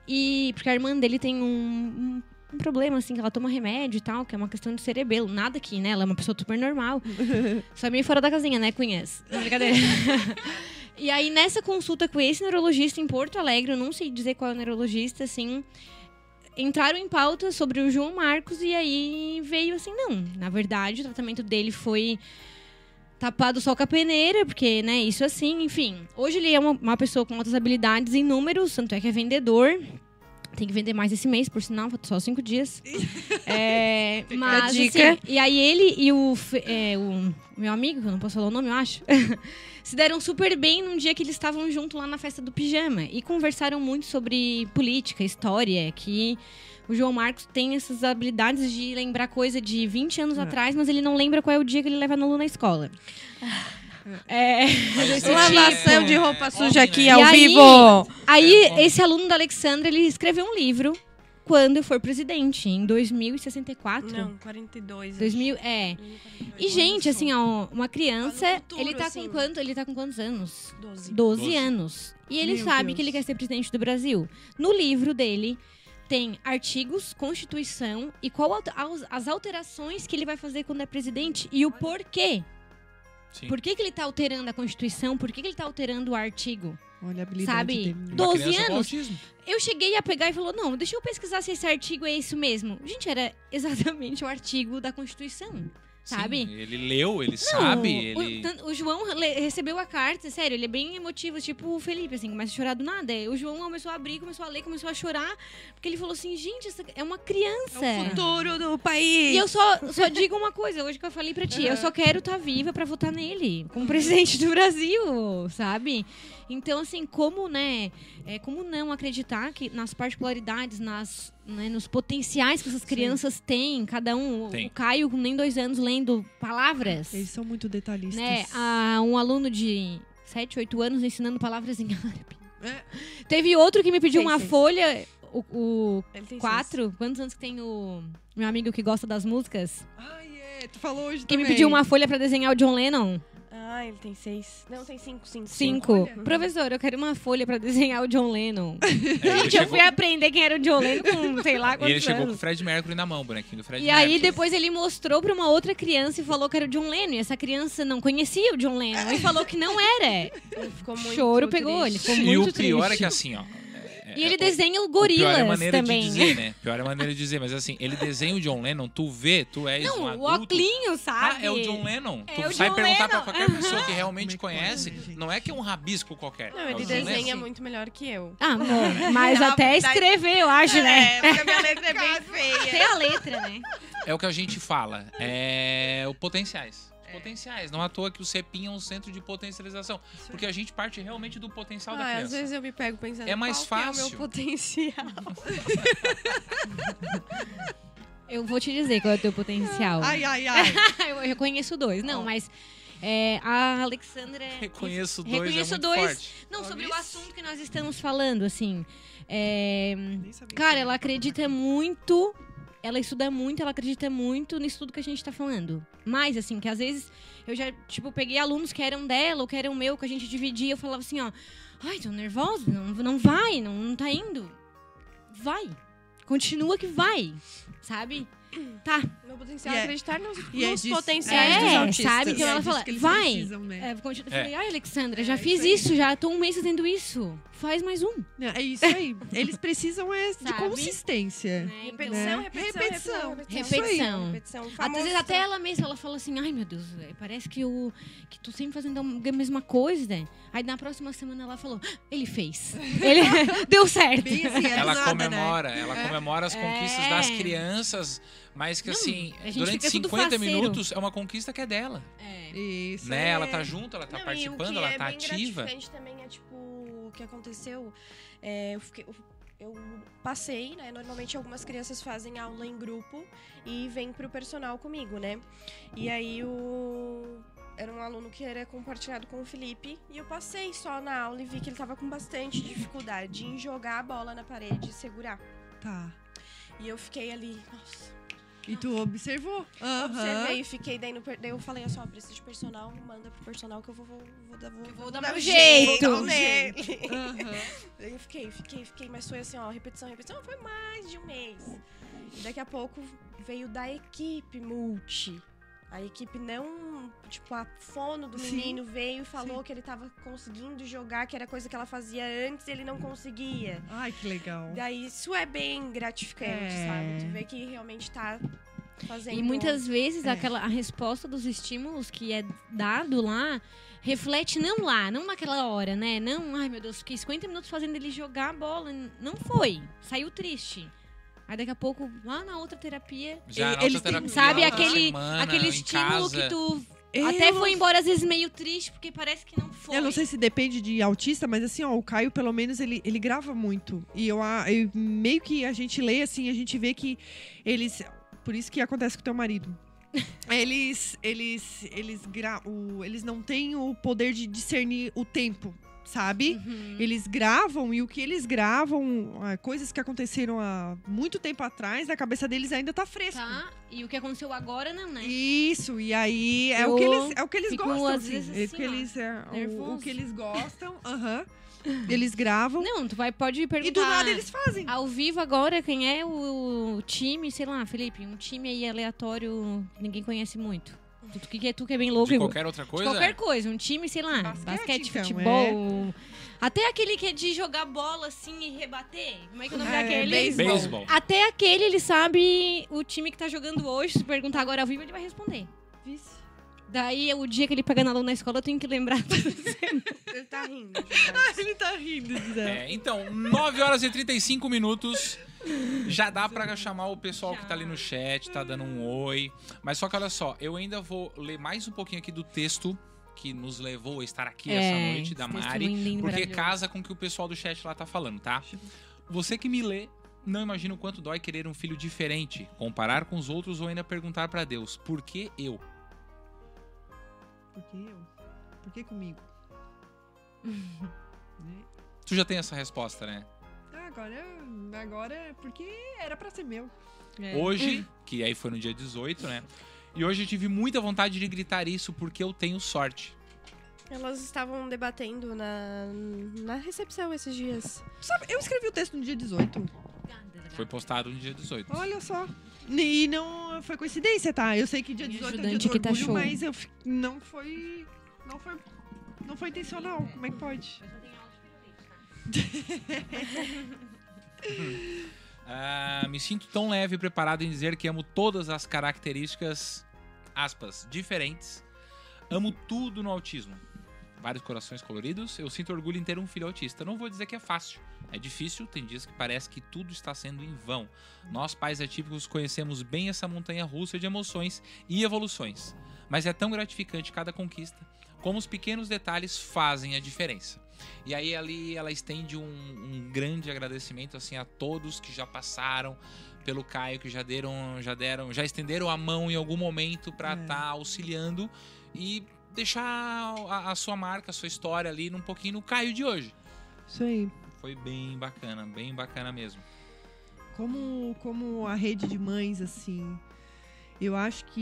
E. Porque a irmã dele tem um, um, um problema, assim, que ela toma remédio e tal, que é uma questão de cerebelo. Nada aqui, né? Ela é uma pessoa super normal. Só meio fora da casinha, né, Cunhas? Não, brincadeira. e aí, nessa consulta com esse neurologista em Porto Alegre, eu não sei dizer qual é o neurologista, assim. Entraram em pauta sobre o João Marcos e aí veio assim, não. Na verdade, o tratamento dele foi tapado só com a peneira, porque, né, isso assim, enfim. Hoje ele é uma, uma pessoa com altas habilidades em números, tanto é que é vendedor. Tem que vender mais esse mês, por sinal, só cinco dias. É, mas, dica. assim, e aí ele e o, é, o meu amigo, que eu não posso falar o nome, eu acho, se deram super bem num dia que eles estavam junto lá na festa do pijama. E conversaram muito sobre política, história, que o João Marcos tem essas habilidades de lembrar coisa de 20 anos É. atrás, mas ele não lembra qual é o dia que ele leva no na escola. Desse é- Lavação tipo. de roupa É suja homem, aqui né? ao E aí- vivo. Aí, É, esse aluno da Alexandra, ele escreveu um livro quando for presidente, em 2064. Não, 42. acho. 2000, é. 2042. E, gente, assim, ó, uma criança, futuro, ele tá assim. com quanto? Ele tá com quantos anos? 12. 12, Doze. anos. E ele Meu sabe Deus. que ele quer ser presidente do Brasil. No livro dele tem artigos, constituição e qual as alterações que ele vai fazer quando é presidente e o porquê. Sim. Por que, que ele tá alterando a Constituição? Por que, que ele tá alterando o artigo? Olha a habilidade Sabe? dele. né? Uma 12 criança com anos? Eu cheguei a pegar e falou: não, deixa eu pesquisar se esse artigo é isso mesmo. Gente, era exatamente o artigo da Constituição. Sabe? Sim, ele leu, ele Não, sabe, o, ele... tan- o João le- recebeu a carta, sério, ele é bem emotivo, tipo o Felipe, assim, começa a chorar do nada. O João começou a abrir, começou a ler, começou a chorar, porque ele falou assim, gente, essa é uma criança. É o futuro do país. E eu só, só digo uma coisa, hoje que eu falei pra ti, eu só quero estar viva pra votar nele, como presidente do Brasil, sabe? Então, assim, como, né, é, como não acreditar que nas particularidades, nas, né, nos potenciais que essas crianças têm, cada um, Tem. o Caio com nem dois anos lendo palavras, Eles são muito detalhistas. né, a um aluno de 7, 8 anos ensinando palavras em árabe. É. Teve outro que me pediu Seis, uma seis. folha, o, o tem quatro, quantos anos que tem o meu amigo que gosta das músicas? Ai, é. Tu falou hoje Que me também. pediu uma folha pra desenhar o John Lennon? Ah, ele tem seis. Não, tem cinco, cinco. Cinco. Olha. Professor, eu quero uma folha pra desenhar o John Lennon. É, eu chegou- fui aprender quem era o John Lennon com, sei lá, E quantos ele chegou com o anos. Fred Mercury na mão, o bonequinho do Fred E aí, Mercury. depois ele mostrou pra uma outra criança e falou que era o John Lennon. E essa criança não conhecia o John Lennon e falou que não era. Ele ficou muito Choro pegou, ele triste. ficou E muito o pior é triste. que assim, ó... é- E ele é- desenha o o pior é a gorilas maneira também. de dizer, né? Pior é a maneira de dizer, mas assim, ele desenha o John Lennon, tu vê, tu és um Não, o adulto... Oclinho, Ah, sabe? é o John Lennon. É tu o vai John perguntar pra Lennon. qualquer pessoa que realmente é que conhece, gente? não é que é um rabisco qualquer. Não, É o ele Lennon. desenha Sim. muito melhor que eu. Ah, amor, mas até escrever, eu acho, né? É, porque a minha letra é bem feia. Até a letra, né? É o que a gente fala. É o potenciais. Os Potenciais. Não à toa que o CEPIM é um centro de potencialização. Porque a gente parte realmente do potencial da Ah, às criança. vezes eu me pego pensando É mais qual que é o fácil. meu potencial. Eu vou te dizer qual é o teu potencial. Ai, ai, ai. eu reconheço dois. Não, mas é, a Alexandra... é- Reconheço dois Reconheço é muito dois. forte. Não, sobre o assunto que nós estamos falando, assim. é, Cara, ela acredita muito, ela estuda muito, ela acredita muito nisso tudo que a gente tá falando. Mas, assim, que às vezes eu já, tipo, peguei alunos que eram dela ou que eram meu, que a gente dividia, eu falava assim, ó, ai, tô nervosa, não, não vai, não, não tá indo. Vai. Continua que vai, sabe? Tá, Meu potencial é é- acreditar nos, é nos disso- potenciais É, dos autistas. sabe? Então é ela fala, vai. precisam, né? É, eu continu- eu É. falei, ai, Alexandra, É, já fiz isso, já tô um mês fazendo isso. Faz mais um. Não, É isso aí. Eles precisam é, de consistência. né? Então, Repetição, Né? repetição, Repetição. repetição. Repetição. Às vezes até ela mesma, ela fala assim, ai meu Deus, parece que eu que tô sempre fazendo a mesma coisa, né? Aí na próxima semana ela falou, "Ah, ele fez. Ele deu certo. Bem assim, é Ela nada, né? comemora, ela comemora as conquistas É. das crianças, mas que Não, assim, durante fica tudo 50 faceiro. minutos é uma conquista que é dela. É. Isso. né? é. Ela tá junto, ela tá Não, o participando, que ela é tá bem ativa. também é, tipo, o que aconteceu. é, eu, fiquei- eu- eu passei, né? Normalmente algumas crianças fazem aula em grupo e vêm pro personal comigo, né? E aí o. Era um aluno que era compartilhado com o Felipe e eu passei só na aula e vi que ele tava com bastante dificuldade em jogar a bola na parede e segurar. Tá. E eu fiquei ali, nossa. E tu observou? Aham. Observei e fiquei daí no. per- Daí eu falei assim, ó, preciso de personal, manda pro personal que eu vou, vou, vou, dar- vou, vou dar um meu jeito. jeito nele. Daí eu fiquei, fiquei, fiquei, mas foi assim, ó, repetição, repetição, foi mais de um mês. E daqui a pouco veio da equipe multi. A equipe não, tipo, a fono do Sim. menino veio e falou Sim. que ele tava conseguindo jogar, que era coisa que ela fazia antes e ele não conseguia. Ai, que legal. Daí isso é bem gratificante, É. sabe? Tu vê que realmente tá fazendo. E muitas vezes É. aquela, a resposta dos estímulos que é dado lá reflete não lá, não naquela hora, né? Não, ai meu Deus, fiquei 50 minutos fazendo ele jogar a bola. Não foi. Saiu triste. Aí daqui a pouco, lá na outra terapia, Já na Eles terapia, sabe outra aquele, semana, aquele estímulo casa. que tu Eu até foi embora às vezes meio triste, porque parece que não foi. Eu não sei se depende de autista, mas assim, ó, o Caio, pelo menos, ele, ele grava muito. E eu, eu- meio que a gente lê, assim, a gente vê que eles. Por isso que acontece com o teu marido. Eles. Eles. Eles, gra, o, eles não têm o poder de discernir o tempo, sabe? Uhum. Eles gravam e o que eles gravam, ah, coisas que aconteceram há muito tempo atrás, na cabeça deles ainda tá fresco. Tá? E o que aconteceu agora não, né? Isso, e aí é Eu o que eles, é o que eles gostam, assim. é o assim, que ó, eles, é, o- o, que eles gostam, aham. Eles gravam Não, tu vai, pode perguntar. e do nada eles fazem. Ao vivo agora, quem é o, time, sei lá, Felipe, um time aí aleatório que ninguém conhece muito. Tu, tu, que, tu que é bem louco. De qualquer outra de coisa? qualquer coisa, um time, sei lá, Basquete, basquete, então, futebol. Até aquele que é de jogar bola assim e rebater. Como é que é o nome É, daquele? beisebol. Beisebol. Até aquele ele sabe o time que tá jogando hoje. Se perguntar agora ao vivo, ele vai responder. Vice. Daí, o dia que ele pega na aula na escola, eu tenho que lembrar. Ele tá rindo. gente. Ele tá rindo, Zé. É, então, 9 horas e 35 minutos. Já dá pra chamar o pessoal que tá ali no chat, tá dando um oi. Mas só que olha só, eu ainda vou ler mais um pouquinho aqui do texto que nos levou a estar aqui essa noite, da É, Mari. lindo, Porque casa com o que o pessoal do chat lá tá falando, tá? Você que me lê, não imagina o quanto dói querer um filho diferente, comparar com os outros ou ainda perguntar pra Deus, por que eu? Por que eu? Por que comigo? Né? Tu já tem essa resposta, né? Ah, agora, agora é porque era pra ser meu. É. Hoje, que aí foi no dia 18, né? E hoje eu tive muita vontade de gritar isso porque eu tenho sorte. Elas estavam debatendo na, na recepção esses dias. Sabe, eu escrevi o texto no dia 18. Foi postado no dia 18. Olha só. E não foi coincidência, tá? Eu sei que dia Minha 18 é dia do que tá orgulho, show. mas eu fi- não foi. Não foi. Não foi intencional. Como é que pode? Ah, me sinto tão leve e preparado em dizer que amo todas as características, aspas, diferentes. Amo tudo no autismo. Vários corações coloridos. Eu sinto orgulho em ter um filho autista. Não vou dizer que é fácil. É difícil, tem dias que parece que tudo está sendo em vão. Nós, pais atípicos, conhecemos bem essa montanha russa de emoções e evoluções. Mas é tão gratificante cada conquista, como os pequenos detalhes fazem a diferença. E aí ali ela estende um, um grande agradecimento assim a todos que já passaram pelo Caio, que já deram, já deram, já estenderam a mão em algum momento para É. estar auxiliando e deixar a, a sua marca, a sua história ali num pouquinho no Caio de hoje. Isso aí. Foi bem bacana, bem bacana mesmo. Como, como a rede de mães, assim. Eu acho que.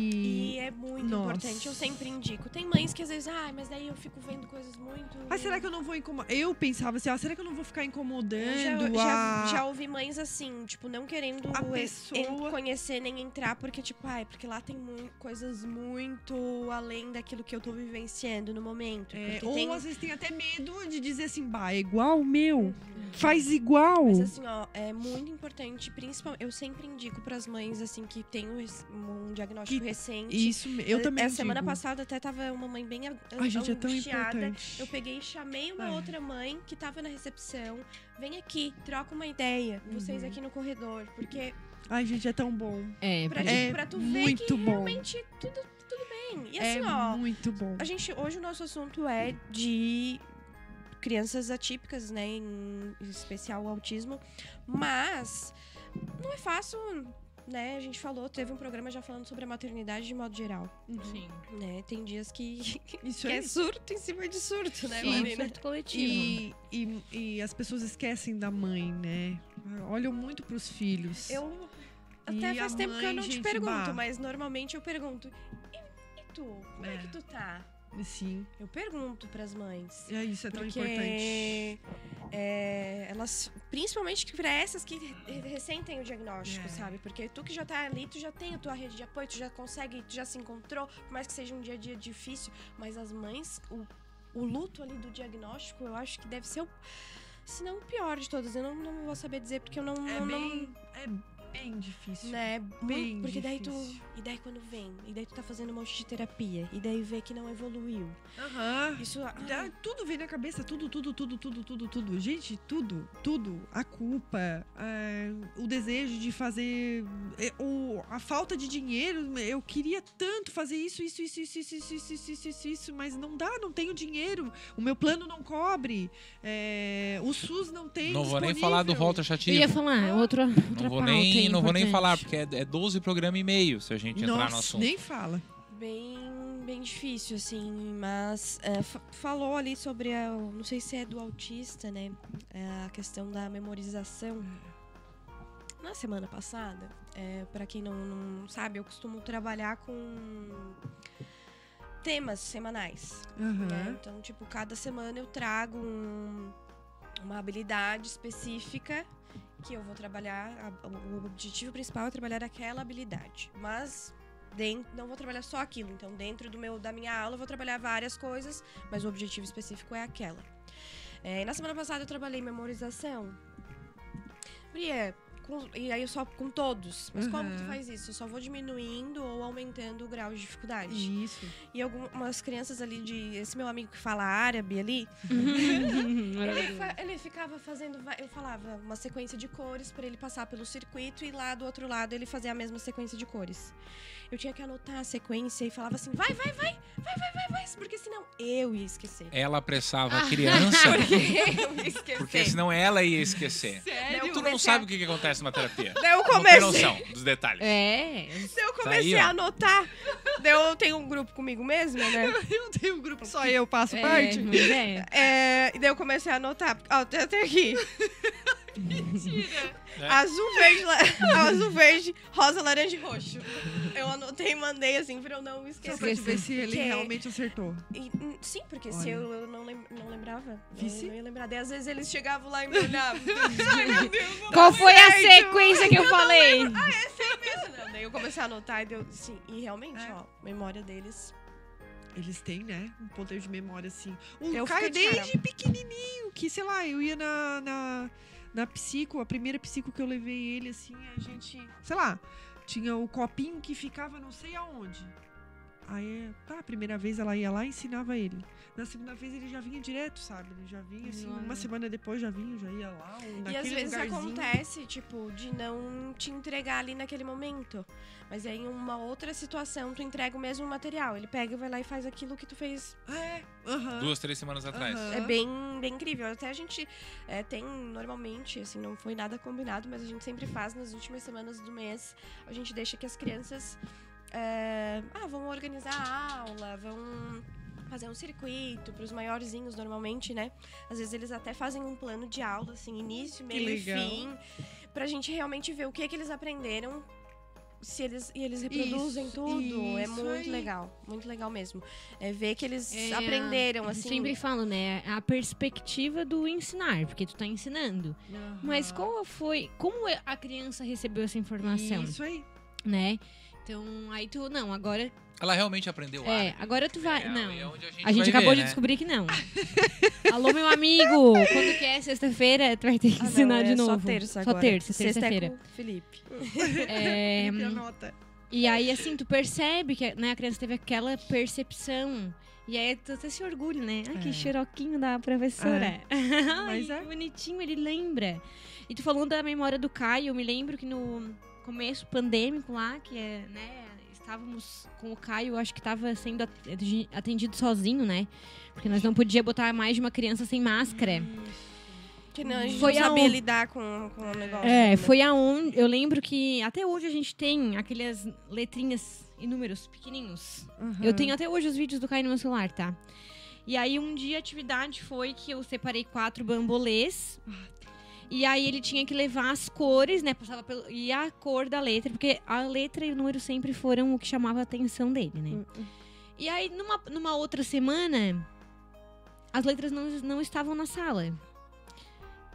E é muito Nossa. importante, eu sempre indico. Tem mães que às vezes, ah, mas daí eu fico vendo coisas muito. Ah, será que eu não vou incomodar? Eu pensava assim, ah, será que eu não vou ficar Eu incomodando já, já, a... já ouvi mães assim, tipo, não querendo A pessoa- conhecer nem entrar, porque, tipo, ai, porque lá tem mui- coisas muito além daquilo que eu tô vivenciando no momento. É, ou tem... às vezes tem até medo de dizer assim, bah, é igual o meu. Faz igual. Mas assim, ó, é muito importante, principalmente, eu sempre indico pras mães, assim, que tem um, um diagnóstico Que- recente. Isso, eu também Essa semana digo. passada até tava uma mãe bem a- gente, é tão angustiada. importante. Eu peguei e chamei uma Ai. outra mãe que tava na recepção. Vem aqui, troca uma ideia. Vocês Uhum. aqui no corredor. Porque Ai, gente, é tão bom. É, pra, É pra tu ver muito que bom. realmente tudo, tudo bem. E é assim, ó, muito bom. a gente, hoje o nosso assunto é de crianças atípicas, né? Em especial o autismo. Mas não é fácil, né? A gente falou, teve um programa já falando sobre a maternidade de modo geral. Sim. Né? Tem dias que, Isso que é é surto em cima de surto, né, Sim, um Marina? surto coletivo. E, e, e as pessoas esquecem da mãe, né? Olham muito pros filhos. Eu E até faz a tempo que eu mãe, não te gente, pergunto, bah. mas normalmente eu pergunto. E, e tu? Como é. É. que tu tá? Sim, Eu pergunto pras mães. é isso, é tão importante. é, elas, principalmente para essas que re- recém têm o diagnóstico, É. sabe? Porque tu que já tá ali, tu já tem a tua rede de apoio, tu já consegue, tu já se encontrou, por mais que seja um dia a dia difícil, mas as mães, o, o luto ali do diagnóstico, eu acho que deve ser o. Se não o pior de todos, eu não, não vou saber dizer, porque eu não. É não- bem, é bem difícil. né? Bem porque daí tu. difícil. E daí quando vem, e daí tu tá fazendo um monte de terapia, e daí vê que não evoluiu. Aham. Isso. ah, Dá- Tudo vem na cabeça, tudo, tudo, tudo, tudo, tudo, tudo. Gente, tudo, tudo. A culpa, é, o desejo de fazer, é, o, a falta de dinheiro. Eu queria tanto fazer isso, isso, isso, isso, isso, isso, isso, isso, isso, isso, isso, mas não dá, não tenho dinheiro. O meu plano não cobre. é, o SUS não tem. Não vou nem disponível. falar do Walter Eu Chativo. ia falar, outra, outra Não vou pauta nem, aí não vou nem falar, porque é, é 12 programa e meio se a gente entrar no Nossa, assunto. nem fala. bem, bem difícil, assim, mas é, fa- falou ali sobre a, não sei se é do autista, né? É, a questão da memorização. Na semana passada, é, para quem não, não sabe, eu costumo trabalhar com temas semanais. Aham. né? Então, tipo, cada semana eu trago um- uma habilidade específica que eu vou trabalhar. a- o objetivo principal é trabalhar aquela habilidade. Mas den- não vou trabalhar só aquilo. Então, dentro do meu, da minha aula, eu vou trabalhar várias coisas, mas o objetivo específico é aquela. É, na semana passada eu trabalhei memorização. Bria, com- e aí eu só com todos. Mas como que tu Uhum. faz isso? Eu só vou diminuindo ou aumentando o grau de dificuldade. Isso. E algumas crianças ali de. Esse meu amigo que fala árabe ali, ele, Maravilhoso. fa- ele ficava fazendo. Eu falava uma sequência de cores pra ele passar pelo circuito e lá do outro lado ele fazer a mesma sequência de cores. Eu tinha que anotar a sequência e falava assim: vai, vai, vai, vai, vai, vai, vai, porque senão eu ia esquecer. Ela apressava a criança, eu ia esquecer. porque senão ela ia esquecer. Eu Tu não sabe o que, que acontece numa terapia. Daí eu Não tem comecei. noção dos detalhes. É, Daí eu comecei Tá aí, ó. a anotar. Daí eu tenho um grupo comigo mesma, né? Eu tenho um grupo, só eu passo é, parte. é. É, e daí eu comecei a anotar. Ó, tem até aqui. É. Azul, verde, la- azul, verde, rosa, laranja e roxo. Eu anotei e mandei assim pra eu não Só esquecer. pra te ver se ele Que- realmente acertou. E, hum, sim, porque se Olha. eu, eu não, lem- não lembrava, eu Vice? não ia lembrar. Daí às vezes eles chegavam lá e me olhavam. Ai, meu Deus, não Qual foi a certo. sequência que eu falei? Isso, não. Daí eu comecei a anotar e deu. Sim, e realmente, É. ó, a memória deles. Eles têm, né? Um poder de memória, assim. O Eu de desde pequenininho, que, sei lá, eu ia na, na, na psico, a primeira psico que eu levei ele, assim, a gente, sei lá, tinha o copinho que ficava não sei aonde. Aí, tá, a primeira vez ela ia lá e ensinava ele. Na segunda vez ele já vinha direto, sabe? Ele já vinha, assim, uma semana depois já vinha, já ia lá, ou E naquele às vezes lugarzinho. acontece, tipo, de não te entregar ali naquele momento. Mas aí em uma outra situação, tu entrega o mesmo material. Ele pega, vai lá e faz aquilo que tu fez. É, aham. Duas, três semanas atrás. Aham. É bem, bem incrível. Até a gente é, tem normalmente, assim, não foi nada combinado, mas a gente sempre faz nas últimas semanas do mês. A gente deixa que as crianças é, ah, vão organizar a aula, vão fazer um circuito para os maiorzinhos normalmente, né? Às vezes eles até fazem um plano de aula, assim, início, meio e fim, pra gente realmente ver o que, que eles aprenderam se eles, e eles reproduzem Isso, tudo. é isso muito aí. legal. Muito legal mesmo. É ver que eles É, aprenderam, Eu assim. sempre falo, né? A perspectiva do ensinar, porque tu tá ensinando. Mas Aham. qual foi. Como é, a criança recebeu essa informação, Isso aí. né? Então, aí tu. Não, agora. Ela realmente aprendeu É, árabe. agora tu vai. É, não. é onde a gente, A gente acabou ver, de né? descobrir que não. Alô, meu amigo! Quando que é sexta-feira, tu vai ter que Ah, não, ensinar é de novo. Só terça Só agora. terça, Sexta terça-feira. é com o Felipe. É, Felipe anota. e aí, assim, tu percebe que né, a criança teve aquela percepção. E aí tu até se orgulha, né? Ai, que É. xeroquinho da professora. Ai, Mas é. que bonitinho, ele lembra. E tu falando da memória do Caio, eu me lembro que no começo pandêmico lá, que é, né, estávamos com o Caio, acho que estava sendo atendi- atendido sozinho, né? Porque nós não podia botar mais de uma criança sem máscara. Que não, a gente Foi não sabia aonde? lidar com, com o negócio. É, ainda. foi aonde. Eu lembro que até hoje a gente tem aquelas letrinhas e números pequenininhos. Eu tenho até hoje os vídeos do Caio no meu celular, tá? E aí um dia a atividade foi que eu separei quatro bambolês. E aí ele tinha que levar as cores, né? Passava pelo, e a cor da letra, porque a letra e o número sempre foram o que chamava a atenção dele, né? E aí, numa, numa outra semana, as letras não, não estavam na sala.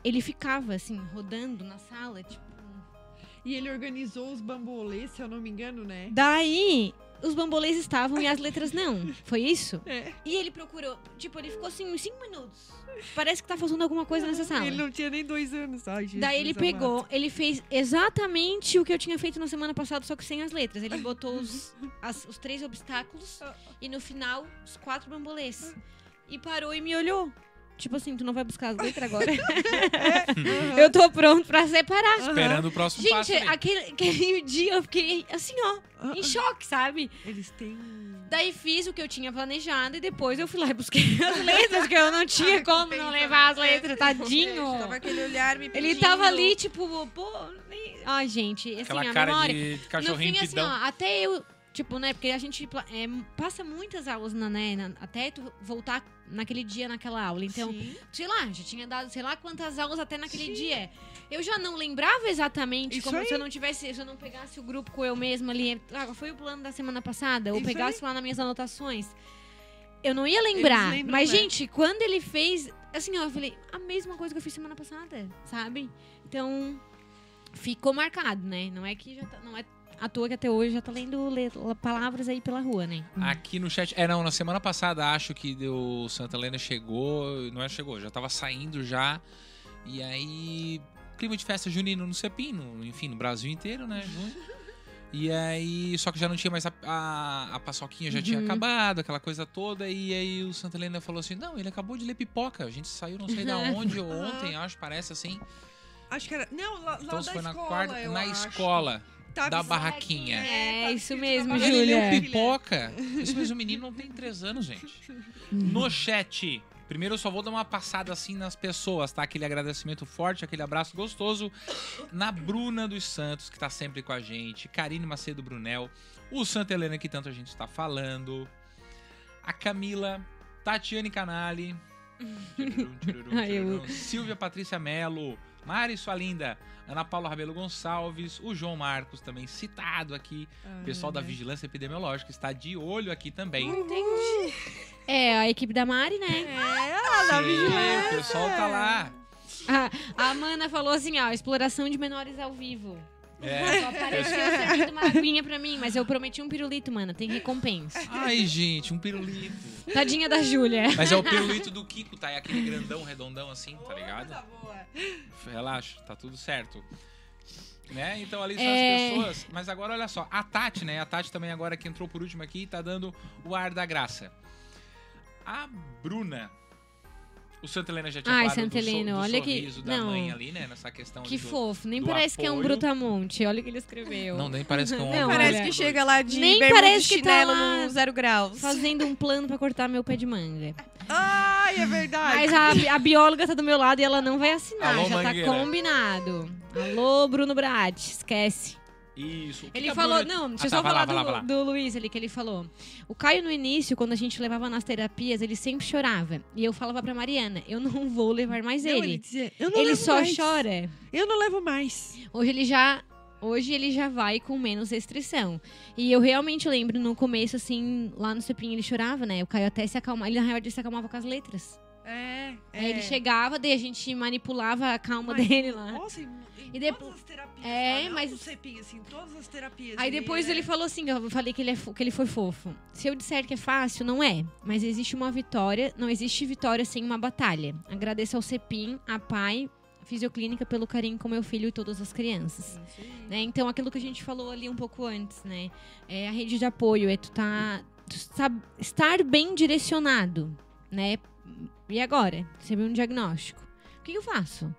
Ele ficava, assim, rodando na sala, tipo. E ele organizou os bambolês, se eu não me engano, né? Daí, os bambolês estavam e as letras não. Foi isso? É. E ele procurou. Tipo, ele ficou assim uns 5 minutos. Parece que tá faltando alguma coisa nessa sala. Ele não tinha nem dois anos. Ai, Jesus Daí ele amado. pegou, ele fez exatamente o que eu tinha feito na semana passada, só que sem as letras. Ele botou os, as- os três obstáculos e no final os quatro bambolês. E parou e me olhou. Tipo assim, tu não vai buscar as letras agora? eu tô pronto pra separar. Esperando o próximo passo. Gente, aquele, aquele dia eu fiquei assim, ó, em choque, sabe? Eles têm. Daí fiz o que eu tinha planejado e depois eu fui lá e busquei as letras, que eu não tinha como não levar as letras, tadinho. Tava aquele olhar me Ele pedindo. tava ali, tipo, pô. nem- Ai, gente, assim, Aquela a cara memória. de, de no cachorrinho fim, assim, ó, até eu. Tipo, né? Porque a gente é, passa muitas aulas na, né, na- até tu voltar naquele dia naquela aula. Então, Sim. sei lá, já tinha dado sei lá quantas aulas até naquele Sim. dia. Eu já não lembrava exatamente Isso como aí. se eu não tivesse, se eu não pegasse o grupo com eu mesma ali. Ah, foi o plano da semana passada, ou Isso pegasse lá nas minhas anotações. Eu não ia lembrar. lembram, Mas, né? gente, quando ele fez. Assim, ó, eu falei, a mesma coisa que eu fiz semana passada, sabe? Então, ficou marcado, né? Não é que já tá. Não é à toa que até hoje já tá lendo le- palavras aí pela rua, né? Aqui no chat. É, não, na semana passada acho que o Santa Helena chegou. Não é chegou, já tava saindo já. E aí. Clima de festa junino no Cepim, no- enfim, no Brasil inteiro, né? E aí. Só que já não tinha mais a, a, a paçoquinha, já tinha Uhum. acabado, aquela coisa toda. E aí o Santa Helena falou assim: não, ele acabou de ler pipoca. A gente saiu não sei da onde, ou ontem, acho, parece assim. Acho que era. Não, lá, lá Então da isso foi na escola, quarta. eu Na acho. escola Tá da barraquinha. É, tá isso mesmo, na Ele leu Júlia. pipoca. Isso mesmo, o menino não tem três anos, gente. No chat, primeiro eu só vou dar uma passada assim nas pessoas, tá? Aquele agradecimento forte, aquele abraço gostoso na Bruna dos Santos, que tá sempre com a gente, Karine Macedo Brunel, o Santa Helena, que tanto a gente está falando, a Camila, Tatiane Canali, Ai, eu- Silvia Patrícia Melo, Mari sua linda, Ana Paula Rabelo Gonçalves, o João Marcos também citado aqui, Ah, o pessoal da? Vigilância Epidemiológica está de olho aqui também. Entendi. É, a equipe da Mari, né? É, ela da Sim, vigilância. o pessoal tá lá. A, a Amanda falou assim, ó, exploração de menores ao vivo. É. Só apareceu servindo uma aguinha pra mim, mas eu prometi um pirulito, mano, tem recompensa. Ai, gente, um pirulito. Tadinha da Júlia. Mas é o pirulito do Kiko, tá? É aquele grandão, redondão assim, tá ligado? Boa. Relaxa, tá tudo certo. Né? Então ali são É. as pessoas. Mas agora olha só, a Tati, né? A Tati também agora que entrou por último aqui, tá dando o ar da graça. A Bruna. O Santa Helena já tinha Ai, falado Santa do, so- Helena, do olha que- sorriso da não. mãe ali, né? Nessa questão Que do... fofo, nem do parece que é um apoio. brutamonte. Olha o que ele escreveu. Não, nem parece que é um Não. Parece olha, que chega lá de Nem parece e que tá chinelo lá no zero graus. Fazendo um plano pra cortar meu pé de manga. Ai, é verdade. Mas a, a bióloga tá do meu lado e ela não vai assinar. Alô, já Mangueira. tá combinado. Alô, Bruno Brat, esquece. Isso. O que Ele que falou, Bruna- não, deixa Ah, eu tá, só falar lá, do, lá. do Luiz ali, que ele falou. O Caio, no início, quando a gente levava nas terapias, ele sempre chorava. E eu falava pra Mariana, eu não vou levar mais Não, ele. ele dizia, eu não Ele levo só mais. chora. Eu não levo mais. Hoje ele já Hoje ele já vai com menos restrição. E eu realmente lembro no começo, assim, lá no Cepim ele chorava, né? O Caio até se acalmava. Ele na real ele se acalmava com as letras. É, Aí ele é. chegava, daí a gente manipulava a calma Mas, dele lá. Nossa, E depo- todas as terapias. É? Não mas- no CEPIM, assim, todas as terapias. Aí depois é- ele falou assim, eu falei que ele, é que ele foi fofo. Se eu disser que é fácil, não é. Mas existe uma vitória, não existe vitória sem uma batalha. Agradeço ao Cepim, a pai, Fisioclínica pelo carinho com meu filho e todas as crianças. Aí. né? Então, aquilo que a gente falou ali um pouco antes, né? É a rede de apoio, é tu tá, tu estar bem direcionado, né? E agora? Recebi um diagnóstico. O que eu faço?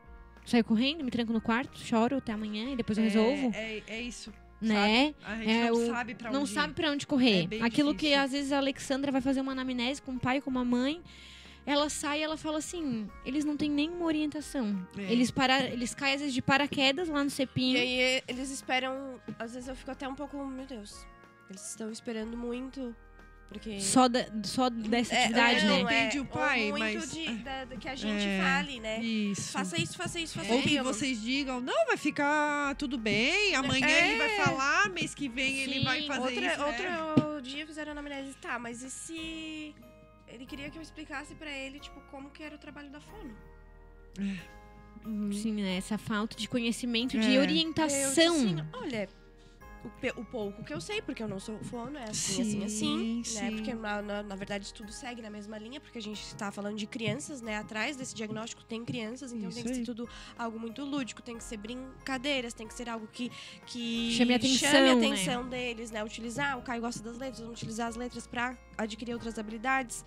Saio correndo, me tranco no quarto, choro até amanhã e depois eu resolvo, É, é, é isso. né? A gente É, não o- sabe pra Não onde ir. sabe pra onde correr. É Aquilo que difícil. às vezes a Alexandra vai fazer uma anamnese com o pai, com uma mãe, ela sai e ela fala assim: eles não têm nenhuma orientação. É. Eles, para, eles caem às vezes de paraquedas lá no cepim. E aí eles esperam. Às vezes eu fico até um pouco, meu Deus. Eles estão esperando muito. Porque. Só, da- só dessa É, atividade, é, né? não, Entende é, o pai, muito mas- de- da- da que a gente É. fale, né? Isso. Faça isso, faça isso, faça Ou que vocês digam, não, vai ficar tudo bem, amanhã É. ele vai falar, mês que vem ele Sim, vai fazer Outra, isso. é. outro dia fizeram anamnese, tá, mas e se ele queria que eu explicasse pra ele, tipo, como que era o trabalho da fono? Sim, né? Essa falta de conhecimento, de É. Eu orientação. disse assim, olha, o, o pouco que eu sei, porque eu não sou fono, é assim, assim, assim, Sim, né? sim. Porque na, na, na verdade tudo segue na mesma linha, porque a gente tá falando de crianças, né? Atrás desse diagnóstico tem crianças, então Isso tem que ser aí. tudo algo muito lúdico, tem que ser brincadeiras, tem que ser algo que, que Chame a atenção, chame a né? atenção deles, né? Utilizar, o Caio gosta das letras, vamos utilizar as letras pra adquirir outras habilidades.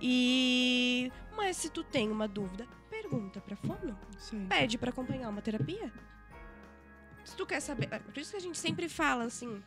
E mas se tu tem uma dúvida, pergunta pra fono aí. pede pra acompanhar uma terapia. Se tu quer saber, é, por isso que a gente sempre fala assim,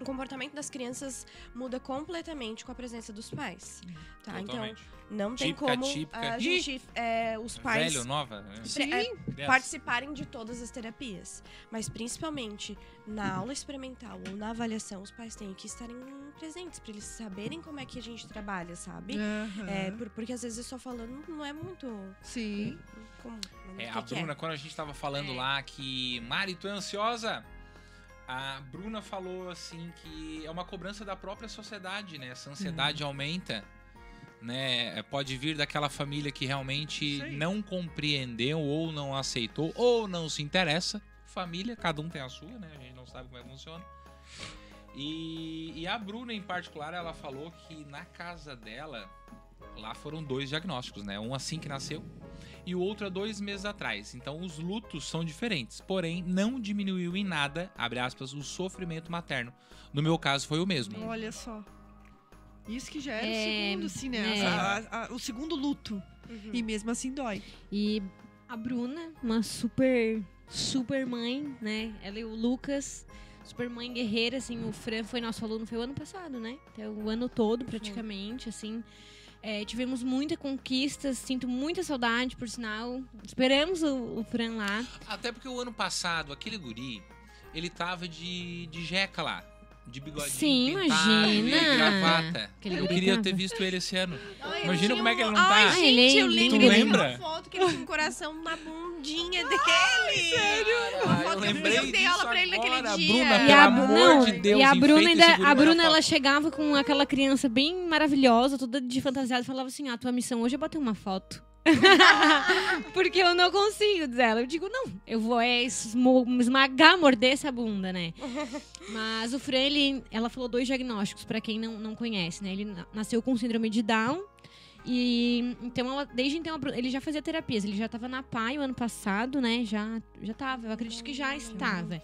o comportamento das crianças muda completamente com a presença dos pais, tá? Então não tem Típica, como típica. a gente, é, os pais Velho, nova? né? Sim, é, participarem de todas as terapias, mas principalmente na aula experimental ou na avaliação, os pais têm que estarem presentes para eles saberem como é que a gente trabalha, sabe? Aham. É, por- porque às vezes só falando não é muito Sim. comum. É, a que Bruna, quando a gente tava falando É. lá que, Mari, tu é ansiosa? A Bruna falou assim que é uma cobrança da própria sociedade, né? Essa ansiedade Hum. aumenta, né? É, Pode vir daquela família que realmente não compreendeu ou não aceitou ou não se interessa. Família, cada um tem a sua, né? A gente não sabe como é que funciona. E, e a Bruna, em particular, ela falou que na casa dela, lá foram dois diagnósticos, né? Um assim que nasceu e o outro há dois meses atrás. Então os lutos são diferentes, porém não diminuiu em nada, abre aspas, o sofrimento materno. No meu caso foi o mesmo. Olha só. Isso que já era É, o segundo, assim, né? é. A- a- a- o segundo luto. Uhum. E mesmo assim dói. E a Bruna, uma super, super mãe, né? Ela e o Lucas, super mãe guerreira, assim. O Fran foi nosso aluno, foi o ano passado, né? Até o ano todo, praticamente, assim. É, tivemos muita conquista, sinto muita saudade, por sinal. Esperamos o, o Fran lá. Até porque o ano passado, aquele guri, ele tava de, de jeca lá. De bigodinho Sim, pintado imagina. e gravata. Aquele Eu queria ter visto ele esse ano. Ai, Imagina como é que ele não tá. Ai, Ah, gente, ele é eu lindo. lembro Tu lembra? foto que ele tinha um coração na bundinha dele. Ah, foto eu que eu lembrei dei aula pra ele naquele dia. Bruna, E pelo a- amor não, de Deus, e a Bruna ainda, a na Bruna ela chegava com aquela criança bem maravilhosa, toda de fantasiada, e falava assim: "Ah, tua missão hoje é bater uma foto". Porque eu não consigo, diz ela. Eu digo, não, eu vou é esmagar, morder essa bunda, né? Mas o Fran, ele, ela falou dois diagnósticos, pra quem não, não conhece, né? Ele na- nasceu com síndrome de Down. E então, ela, desde então, ele já fazia terapias. Ele já estava na PAI o ano passado, né? Já, já tava, eu acredito que já estava.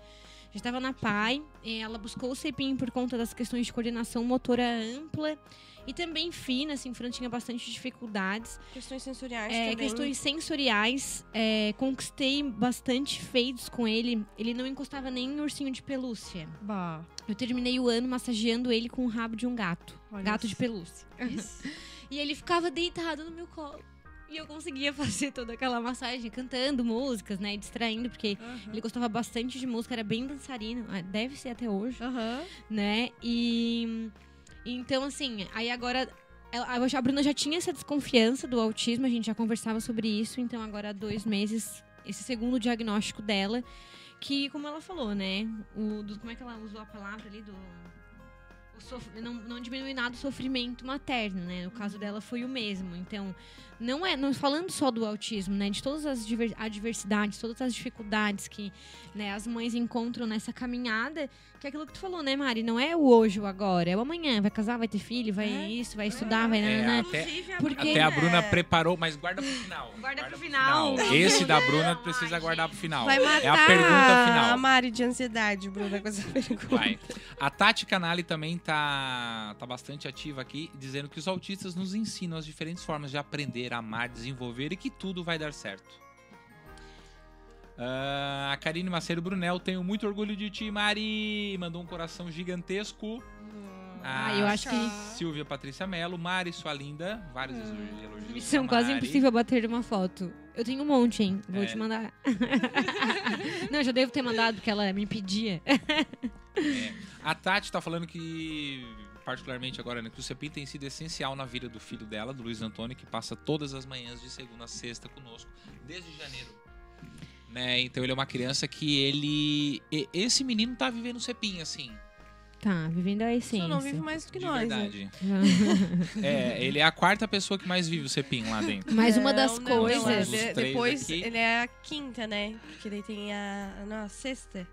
Já estava na PAI. Ela buscou o CEPIM por conta das questões de coordenação motora ampla e também fina, assim, o Fran tinha bastante dificuldades. Questões sensoriais É, também. questões sensoriais, é, conquistei bastante feitos com ele. Ele não encostava nem em ursinho de pelúcia. Bah. Eu terminei o ano massageando ele com o rabo de um gato. Olha gato de só. pelúcia. Isso. E ele ficava deitado no meu colo. E eu conseguia fazer toda aquela massagem, cantando músicas, né? Distraindo, porque Aham. ele gostava bastante de música, era bem dançarino. ah, Deve ser até hoje Aham. né? E então assim, aí agora a Bruna já tinha essa desconfiança do autismo, a gente já conversava sobre isso, então agora há dois meses esse segundo diagnóstico dela, que, como ela falou, né? O, do- como é que ela usou a palavra ali? Do. não, não diminui nada o sofrimento materno, né? No caso dela foi o mesmo. Então, não é. Não falando só do autismo, né? De todas as adversidades, todas as dificuldades que né, as mães encontram nessa caminhada, que é aquilo que tu falou, né, Mari? Não é o hoje ou o agora, é o amanhã. Vai casar, vai ter filho, vai É. isso, vai estudar, vai. É, nananã. até- Inclusive, Porque- Até a é, Bruna preparou, mas guarda pro final. Guarda pro final. Esse da Bruna não, precisa ai, guardar pro final. Vai matar é a pergunta a final. Mari de ansiedade, Bruna, com essa pergunta. Vai. A Tati Canali também tá, tá bastante ativa aqui, dizendo que os autistas nos ensinam as diferentes formas de aprender, amar, desenvolver e que tudo vai dar certo. Ah, a Karine Macedo Brunel, tenho muito orgulho de ti, Mari. Mandou um coração gigantesco. Ah, eu acho que- Silvia Patrícia Mello, Mari, sua linda. Vários elogios. Missão pra quase impossível bater uma foto. Eu tenho um monte, hein? Vou É. te mandar. Não, já devo ter mandado porque ela me pedia. A Tati tá falando que, particularmente agora, né, que o CEPIM tem sido essencial na vida do filho dela, do Luiz Antônio, que passa todas as manhãs de segunda a sexta conosco, desde janeiro. Né? Então ele é uma criança que ele. e- Esse menino tá vivendo o CEPIM, assim. Tá, vivendo a essência. Só não vive mais do que de nós. né? verdade. É, ele é a quarta pessoa que mais vive o CEPIM lá dentro. Mas uma Não, das não, não, coisas. Os de- três depois aqui. ele é a quinta, né? Porque daí tem a. Não, a sexta.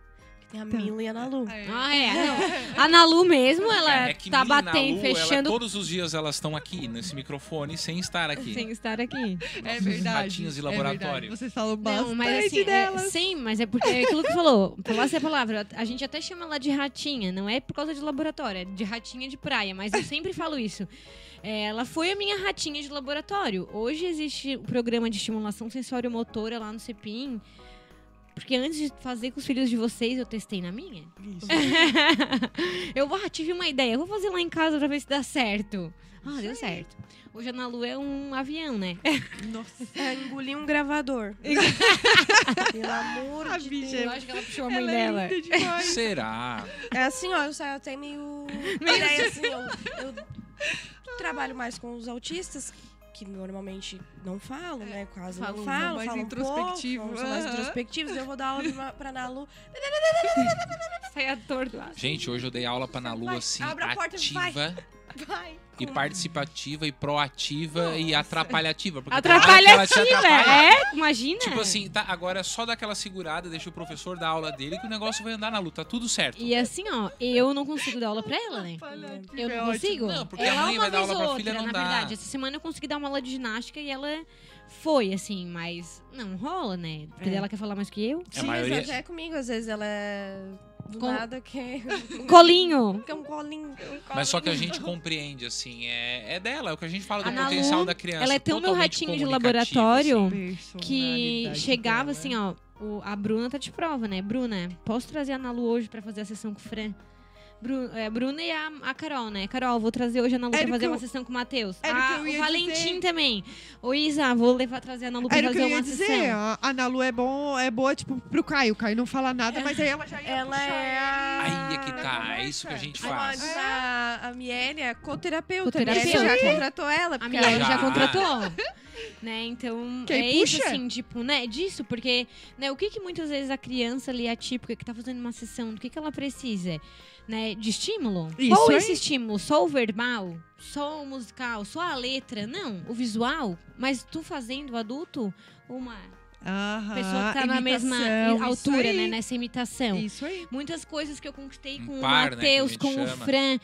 Que tem a Tá. Mila e a Ana Lu. Ah, é. Não. A Nalu mesmo, ela é que tá Mila batendo, Nalu, ela- fechando todos os dias elas estão aqui, nesse microfone, sem estar aqui. sem estar aqui. É verdade. ratinhos de é laboratório. verdade. Vocês falam bastante Não, mas assim, é, delas. sim, mas é porque é aquilo que falou. Falar essa palavra, a gente até chama ela de ratinha, não é por causa de laboratório, é de ratinha de praia, mas eu sempre falo isso. É, ela foi a minha ratinha de laboratório. Hoje existe o programa de estimulação sensório-motora lá no CEPIM. Porque antes de fazer com os filhos de vocês, eu testei na minha. Isso. eu ah, tive uma ideia, eu vou fazer lá em casa pra ver se dá certo. Ah, deu certo. Hoje a Ana Lu é um avião, né? Nossa. É, engoli um gravador. Pelo amor A de bicha Deus. Eu acho que ela puxou a mãe Ela dela. é. Será? É assim, ó, eu saio até meio. Ideia assim, eu, eu trabalho mais com os autistas, que normalmente não falam, né? Quase Falam não falam, mais falam introspectivo. Pouco, são mais introspectivos. Eu vou dar aula pra, pra Nalu. Sai atordo. Gente, hoje eu dei aula pra Nalu Vai, assim, abre a porta, ativa Vai. E Com- participativa e proativa e atrapalhativa. porque Atrapalhativa, atrapalha. é? Imagina. Tipo assim, tá, agora é só dar aquela segurada, deixa o professor dar aula dele que o negócio vai andar na luta, tá tudo certo. E assim, ó, eu não consigo dar aula pra ela, né? Eu É não ótimo. consigo. Não, porque ela a mãe uma vai dar aula pra ou filha, outra, não na dá. verdade. Essa semana eu consegui dar uma aula de ginástica e ela foi, assim, mas não rola, né? Porque É. ela quer falar mais que eu. É, Sim, maioria- até comigo, às vezes ela é. Do nada que. Colinho! Que é um colinho. um Mas só que a gente compreende, assim, é, é dela, é o que a gente fala do A Nalu, potencial da criança. ela é tão meu ratinho de laboratório. assim. que chegava dela. assim, ó. o- a Bruna tá de prova, né? Bruna, posso trazer a Nalu hoje pra fazer a sessão com o Fran? Bru, é, Bruna e a, a Carol, né? Carol, vou trazer hoje a Nalu Era pra o fazer que uma eu- sessão com o Matheus. era o que Ah, eu o Valentim dizer. também. Ô, Isa, vou levar, trazer a pra Era o que fazer eu ia uma dizer. sessão. A a Nalu é, bom, é boa, tipo, pro Caio. O Caio não fala nada, mas aí ela já ia Ela puxar é a. Aí é que tá, é isso que a gente faz. a, a Miele, é coterapeuta. Coterapeuta. A Miele já contratou ela. A ela- já, Já. contratou. né? Então, Quem é isso, puxa? assim, tipo, né? Disso, porque, né, o que que muitas vezes a criança ali atípica que tá fazendo uma sessão, do que que ela precisa? Né, de estímulo? Isso Qual aí. esse estímulo? Só o verbal? Só o musical? Só a letra? Não, o visual. Mas tu fazendo o adulto, uma Aham, pessoa que tá na mesma altura, né? Nessa imitação. Isso aí. Muitas coisas que eu conquistei Um com par, o né, que a Matheus, gente com o chama. Fran.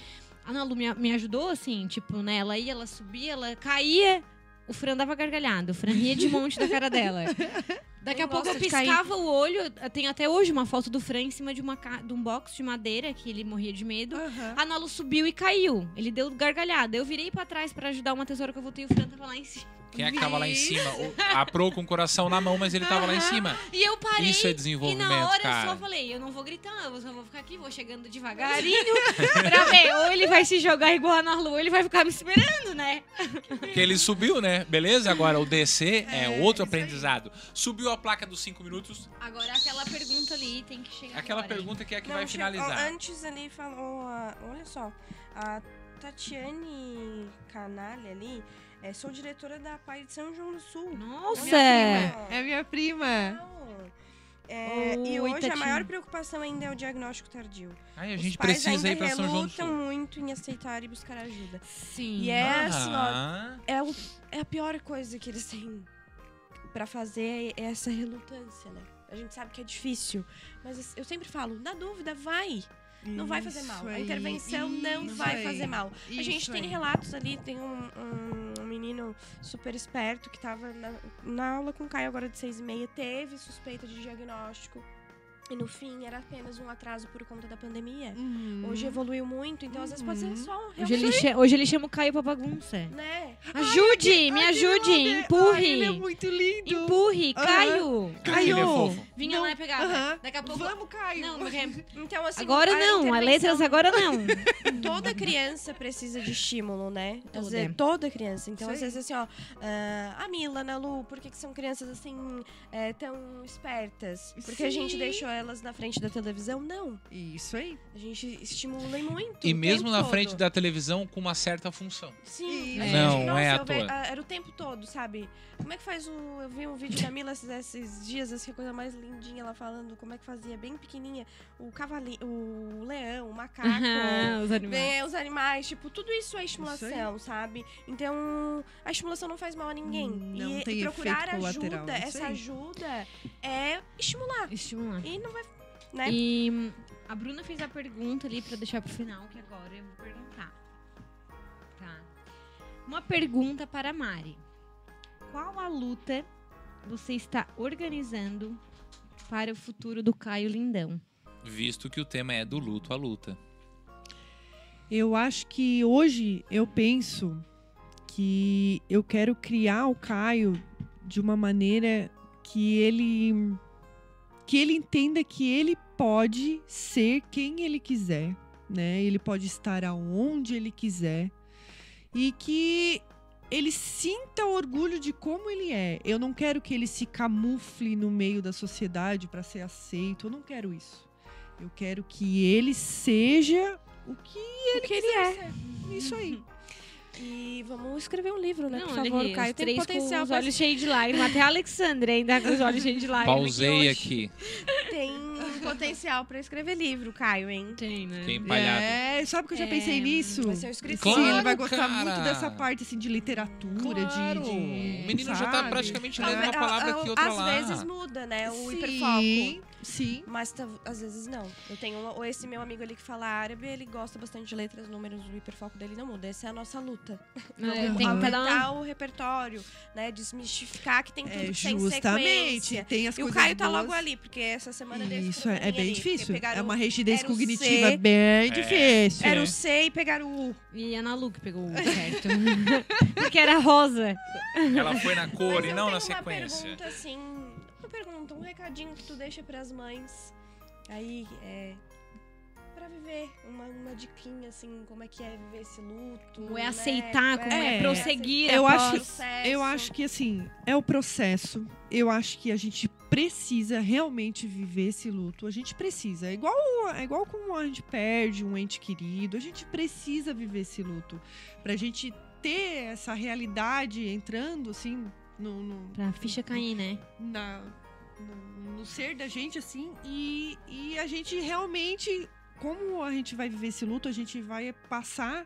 A Ana Lu me, me ajudou, assim, tipo, né? Ela ia, ela subia, ela caía, o Fran dava gargalhada. O Fran ria de monte da cara dela. Daqui a pouco eu cair. piscava o olho. tenho até hoje uma foto do Fran em cima de, uma, de um box de madeira, que ele morria de medo. Aham. A Nalu subiu e caiu. Ele deu gargalhada. Eu virei pra trás pra ajudar uma tesoura que eu voltei. O Fran tava lá em cima. Quem é que tava lá em cima? O- A Pro com o coração na mão, mas ele tava lá em cima. E eu parei. Isso é E desenvolvimento, na hora eu cara. só falei, eu não vou gritar, eu só vou ficar aqui, vou chegando devagarinho pra ver. Ou ele vai se jogar igual a Nalu, ou ele vai ficar me esperando, né? Porque ele subiu, né? Beleza? Agora o DC é, É, outro isso aí. aprendizado. Subiu a placa dos 5 minutos. Agora aquela pergunta ali tem que chegar Aquela agora. pergunta que é a que Não, vai finalizar. Antes ali falou. olha só. A Tatiane Canalha ali. É, sou diretora da Pai de São João do Sul. Nossa! Minha prima. É minha prima. É, e Oi, hoje a Tatinho. maior preocupação ainda é o diagnóstico tardio. Ai, a Os gente pais precisa ir ainda pra São João do Sul. muito em aceitar e buscar ajuda. Sim. E é assim, ó, é, o- é a pior coisa que eles têm pra fazer é essa relutância, né? A gente sabe que é difícil, mas eu sempre falo, na dúvida, vai. Não vai fazer mal. A intervenção não isso vai aí, fazer mal. A gente tem aí. relatos ali, tem um, um- menino super esperto que tava na, na aula com o Caio agora de seis e meia, teve suspeita de diagnóstico. E no fim era apenas um atraso por conta da pandemia. Uhum. Hoje evoluiu muito, então às vezes pode ser Uhum. só um Hoje ele, realmente, cha- hoje ele chama o Caio pra bagunça. né? Ajude, me Ai, ajude, que homem. empurre. Ai, ele é muito lindo. Empurre, Aham. Caio. É Caio. fofo. Vinha Não, lá e pegava. aham. Daqui a pouco. Vamos, Caio. Não, porque- Então assim, agora a não, a letras agora não. Toda criança precisa de estímulo, né? Às Toda. vezes, toda criança. Então, às vezes, assim, ó, ah, a Mila, a Lu, por que, que são crianças assim, é, tão espertas? Porque a gente Sim. deixou elas na frente da televisão? Não. Isso aí. A gente estimula muito. E o mesmo tempo na todo. frente da televisão com uma certa função. Sim. Isso. a gente- Não, nossa, é à toa. Era o tempo todo, sabe? Como é que faz o. Eu vi um vídeo da Mila esses, dias, assim, a coisa mais lindinha, ela falando como é que fazia, bem pequenininha, o cavalinho, o leão, o macaco. Os animais. Vem os animais, tipo, tudo isso é Isso estimulação, sabe? Então, a estimulação não faz mal a ninguém. Não e tem procurar efeito colateral, ajuda, isso essa ajuda é estimular. Estimular. E não vai, né? E a Bruna fez a pergunta ali pra deixar pro final, que agora eu vou perguntar. Tá. Uma pergunta para a Mari. Qual a luta você está organizando para o futuro do Caio Lindão? Visto que o tema é do luto à luta. Eu acho que hoje eu penso que eu quero criar o Caio de uma maneira que ele que ele entenda que ele pode ser quem ele quiser, né? Ele pode estar aonde ele quiser e que ele sinta orgulho de como ele é. Eu não quero que ele se camufle no meio da sociedade para ser aceito. Eu não quero isso. Eu quero que ele seja o que o que ele é. isso aí. E vamos escrever um livro, né? Não, Por favor, Caio. Tem três potencial com os pra olhos cheios de lágrimas. Até a Alexandra ainda com os olhos cheios de lágrimas. Pausei hoje. aqui. tem potencial pra escrever livro, Caio, hein? Tem, né? Fiquei empalhado. É, sabe que eu já É, pensei nisso? vai ser escritor. Sim, ele vai Claro, gostar cara. muito dessa parte assim de literatura, Claro. de, de O menino já tá sabe? praticamente lendo uma palavra a- a- aqui, outra Às lá. vezes muda, né? O sim, hiperfoco. Sim. Mas tá- às vezes não. Eu tenho uma- ou esse meu amigo ali que fala árabe, ele gosta bastante de letras, números, o hiperfoco dele não muda. Essa é a nossa luta. É, tem que um- aumentar o repertório, né? Desmistificar que tem tudo É, que tem justamente. sequência. Tem as E o Caio tá boas. logo ali, porque essa semana dele Isso, é, é bem ali, difícil. É uma rigidez cognitiva C, bem difícil. Era o C e pegaram o U. E a Ana Lu que pegou o certo. Porque era rosa. Ela foi na cor Mas e não na sequência. Uma pergunta assim, pergunta, um recadinho que tu deixa pras mães. Aí, é. Pra viver, uma, uma diquinha assim, como é que é viver esse luto. Como é né? aceitar, como é, É, prosseguir eu acho- Processo. Eu acho que assim, é o processo. Eu acho que a gente precisa realmente viver esse luto. A gente precisa. É igual, é igual como a gente perde um ente querido. A gente precisa viver esse luto. Pra gente ter essa realidade entrando, assim, no. no Pra ficha cair, né? na, no, no ser da gente, assim, e, e a gente realmente, como a gente vai viver esse luto, a gente vai passar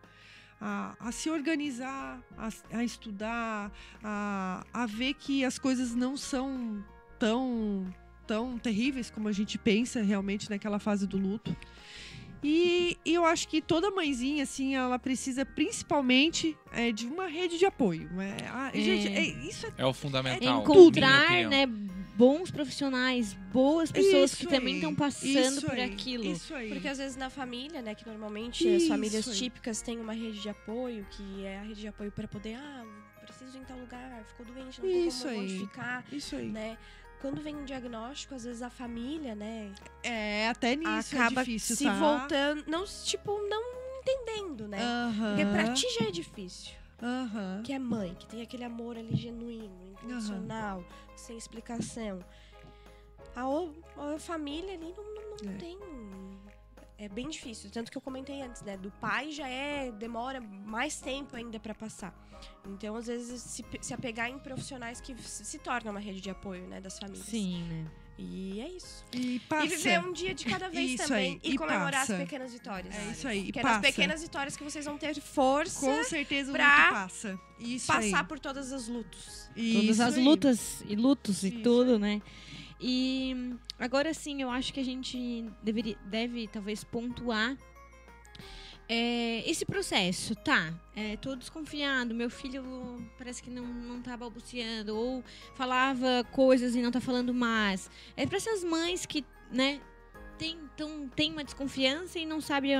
a, a se organizar, a, a estudar, a, a ver que as coisas não são tão, tão terríveis como a gente pensa realmente naquela fase do luto. E, e eu acho que toda mãezinha, assim, ela precisa principalmente é, de uma rede de apoio. É, a- É. Gente, é- isso é É o fundamental. Encontrar, minha opinião. né, bons profissionais, boas pessoas Isso que também aí, estão passando isso por aí, aquilo. Isso aí. Porque às vezes na família, né, que normalmente as Isso famílias aí. típicas têm uma rede de apoio, que é a rede de apoio para poder, ah, preciso ir em tal lugar, ficou doente, não tem Isso como aí. onde ficar, Isso aí. né? Quando vem um diagnóstico, às vezes a família, né, É, até nisso acaba é difícil, se tá? voltando, não, tipo, não entendendo, né? Porque pra ti já é difícil. Aham. Que é mãe, que tem aquele amor ali genuíno, incondicional, sem explicação. A, o- a família ali não, não, não É. tem. é bem difícil. Tanto que eu comentei antes, né? Do pai já é. demora mais tempo ainda pra passar. Então, às vezes, se, se apegar em profissionais que se, se tornam uma rede de apoio, né? Das famílias. Sim, né? E é isso. E passa. E viver um dia de cada vez Isso também. aí, E, e comemorar passa. as pequenas vitórias. É isso aí, e Porque é nas passa. pequenas vitórias que vocês vão ter força Com certeza o pra passa. Isso passar aí. por todas as lutos. Todas as aí. lutas e lutos e Isso tudo, né? E agora sim, eu acho que a gente deveria, deve talvez pontuar é, esse processo, tá? É, tô desconfiado, meu filho parece que não, não tá balbuciando, ou falava coisas e não tá falando mais. É para essas mães que, né, tem, tão, tem uma desconfiança e não sabe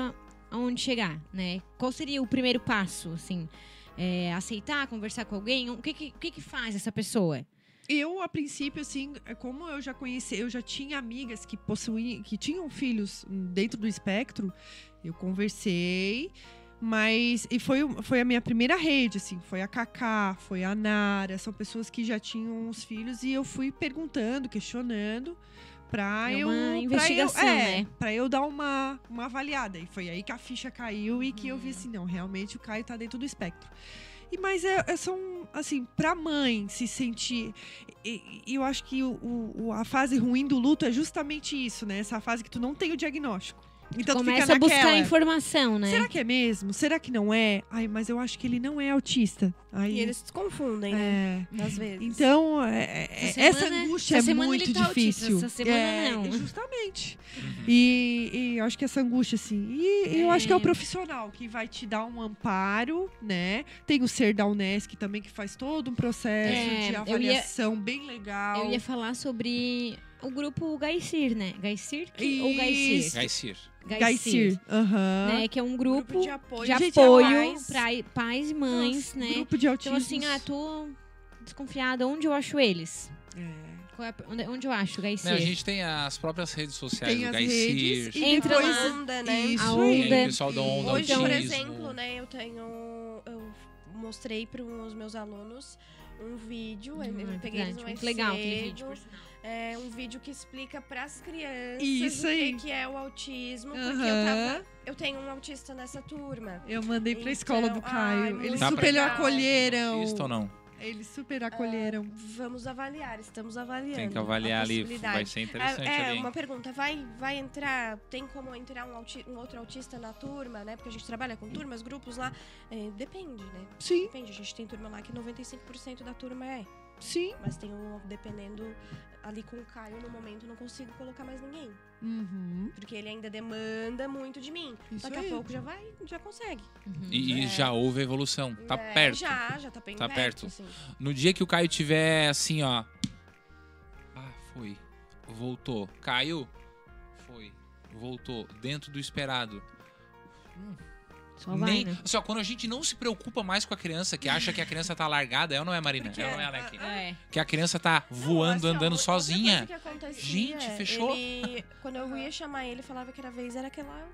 aonde chegar, né? Qual seria o primeiro passo, assim? É, aceitar, conversar com alguém? O que que, o que que faz essa pessoa? Eu, a princípio, assim, é como eu já conheci, eu já tinha amigas que possuíam, que tinham filhos dentro do espectro, eu conversei, mas e foi, foi a minha primeira rede, assim, foi a Cacá, foi a Nara, são pessoas que já tinham os filhos e eu fui perguntando, questionando. Pra É eu, uma pra investigação, eu, é, né? Pra eu dar uma, uma avaliada. E foi aí que a ficha caiu e que eu vi assim, não, realmente o Caio tá dentro do espectro. E, mas é, é são, assim, pra mãe se sentir. E, e eu acho que o, o- a fase ruim do luto é justamente isso, né? Essa fase que tu não tem o diagnóstico. Então tu Começa fica a buscar informação, né? Será que é mesmo? Será que não é? Ai, mas eu acho que ele não é autista. Aí, E eles se confundem, né? é. Às vezes. Então, é- é- Essa essa semana- angústia essa é muito ele tá autista, difícil. essa semana é, não. Justamente. E, e eu acho que essa angústia, assim. E eu acho que é o É. profissional que vai te dar um amparo, né? Tem o Ser da Unesc também, que faz todo um processo É, de eu ia- avaliação bem legal. Eu ia falar sobre o grupo Gaicir, né? Gaicir que- ou Gaicir? Isso. Gaicir. Gaicir. Aham. Né? Que é um grupo, Grupo de apoio. de Gente, apoio pais. para pais e mães, Nossa, né? Grupo de autismo. Então, assim, ah, tô desconfiada. Onde eu acho eles? É. É onde, eu acho, Gaicir? A gente tem as próprias redes sociais Tem do Gaicir. redes e Entra depois... lá. Onda, né? Isso A onda. O pessoal da Onda Hoje, Autismo. por exemplo, né, eu tenho. Eu mostrei para os meus alunos um vídeo. eu, eu Hum, é peguei eles mais muito legal aquele vídeo, por sinal. É um vídeo que explica para as crianças Isso o aí. que, que é o autismo. Porque eu tava. Eu tenho um autista nessa turma. Eu mandei pra Então, escola do ai, Caio. muito Eles super legal. acolheram. Autista ou não? Eles super acolheram. Vamos avaliar, estamos avaliando. Tem que avaliar ali. Vai ser interessante É, é, ali. hein? uma pergunta, vai, vai entrar, tem como entrar um, auti- um outro autista na turma, né? Porque a gente trabalha com turmas, grupos lá. É, depende, né? Sim, Depende, a gente tem turma lá que 95% da turma é. Sim. Mas tem um, dependendo, ali com o Caio, no momento, não consigo colocar mais ninguém. Uhum. Porque ele ainda demanda muito de mim. Isso Daqui aí. a pouco já vai, já consegue. Uhum. E, e É. já houve evolução. Tá É, perto. Já, já tá bem Tá perto. perto. assim. No dia que o Caio tiver assim, ó. Ah, foi. Voltou. Caiu? Foi. Voltou. Dentro do esperado. Só vai, Nem, né? Só quando a gente não se preocupa mais com a criança, que acha que a criança tá largada, é ou não é, Marina? Porque- é ou não é, Alec? É. Que a criança tá Não, voando, ó, andando sozinha. Gente, fechou? ele- quando eu ia chamar ele, falava que era vez, era aquela.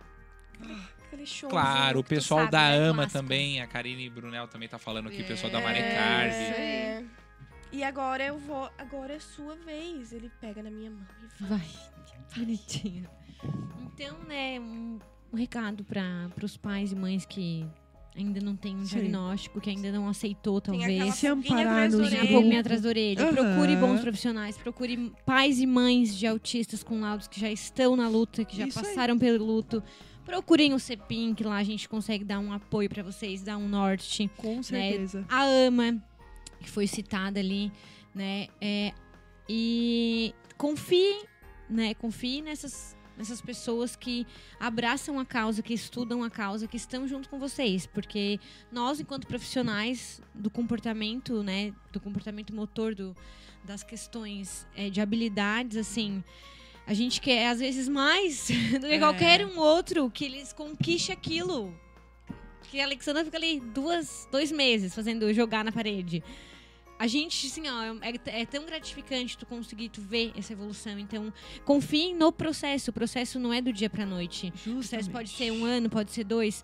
Aquele, show. Claro, o pessoal sabe, da né? AMA também, a Karine Brunel também tá falando aqui, o pessoal da É. Maricardi. É. E agora eu vou. Agora é sua vez. Ele pega na minha mão e vai. Vai. Bonitinho. Então, né, um, um recado para os pais e mães que ainda não tem um Sim. diagnóstico, que ainda não aceitou, Tem talvez. Se amparar um orelha. pouquinho atrás da orelha. Aham. Procure bons profissionais, procure pais e mães de autistas com laudos que já estão na luta, que já Isso aí. passaram pelo luto. Procurem o CEPIM, que lá a gente consegue dar um apoio pra vocês, dar um norte. Com certeza. A AMA, que foi citada ali, né? É, e confiem, né? Confiem nessas, nessas pessoas que abraçam a causa, que estudam a causa, que estão junto com vocês. Porque nós, enquanto profissionais do comportamento, né? Do comportamento motor, do, das questões é, de habilidades, assim... A gente quer, às vezes, mais do que É. qualquer um outro que eles conquiste aquilo. Que a Alexandra fica ali duas, dois meses fazendo jogar na parede. A gente, assim, ó, é, é tão gratificante tu conseguir tu ver essa evolução. Então, confiem no processo. O processo não é do dia pra noite. O processo pode ser um ano, pode ser dois.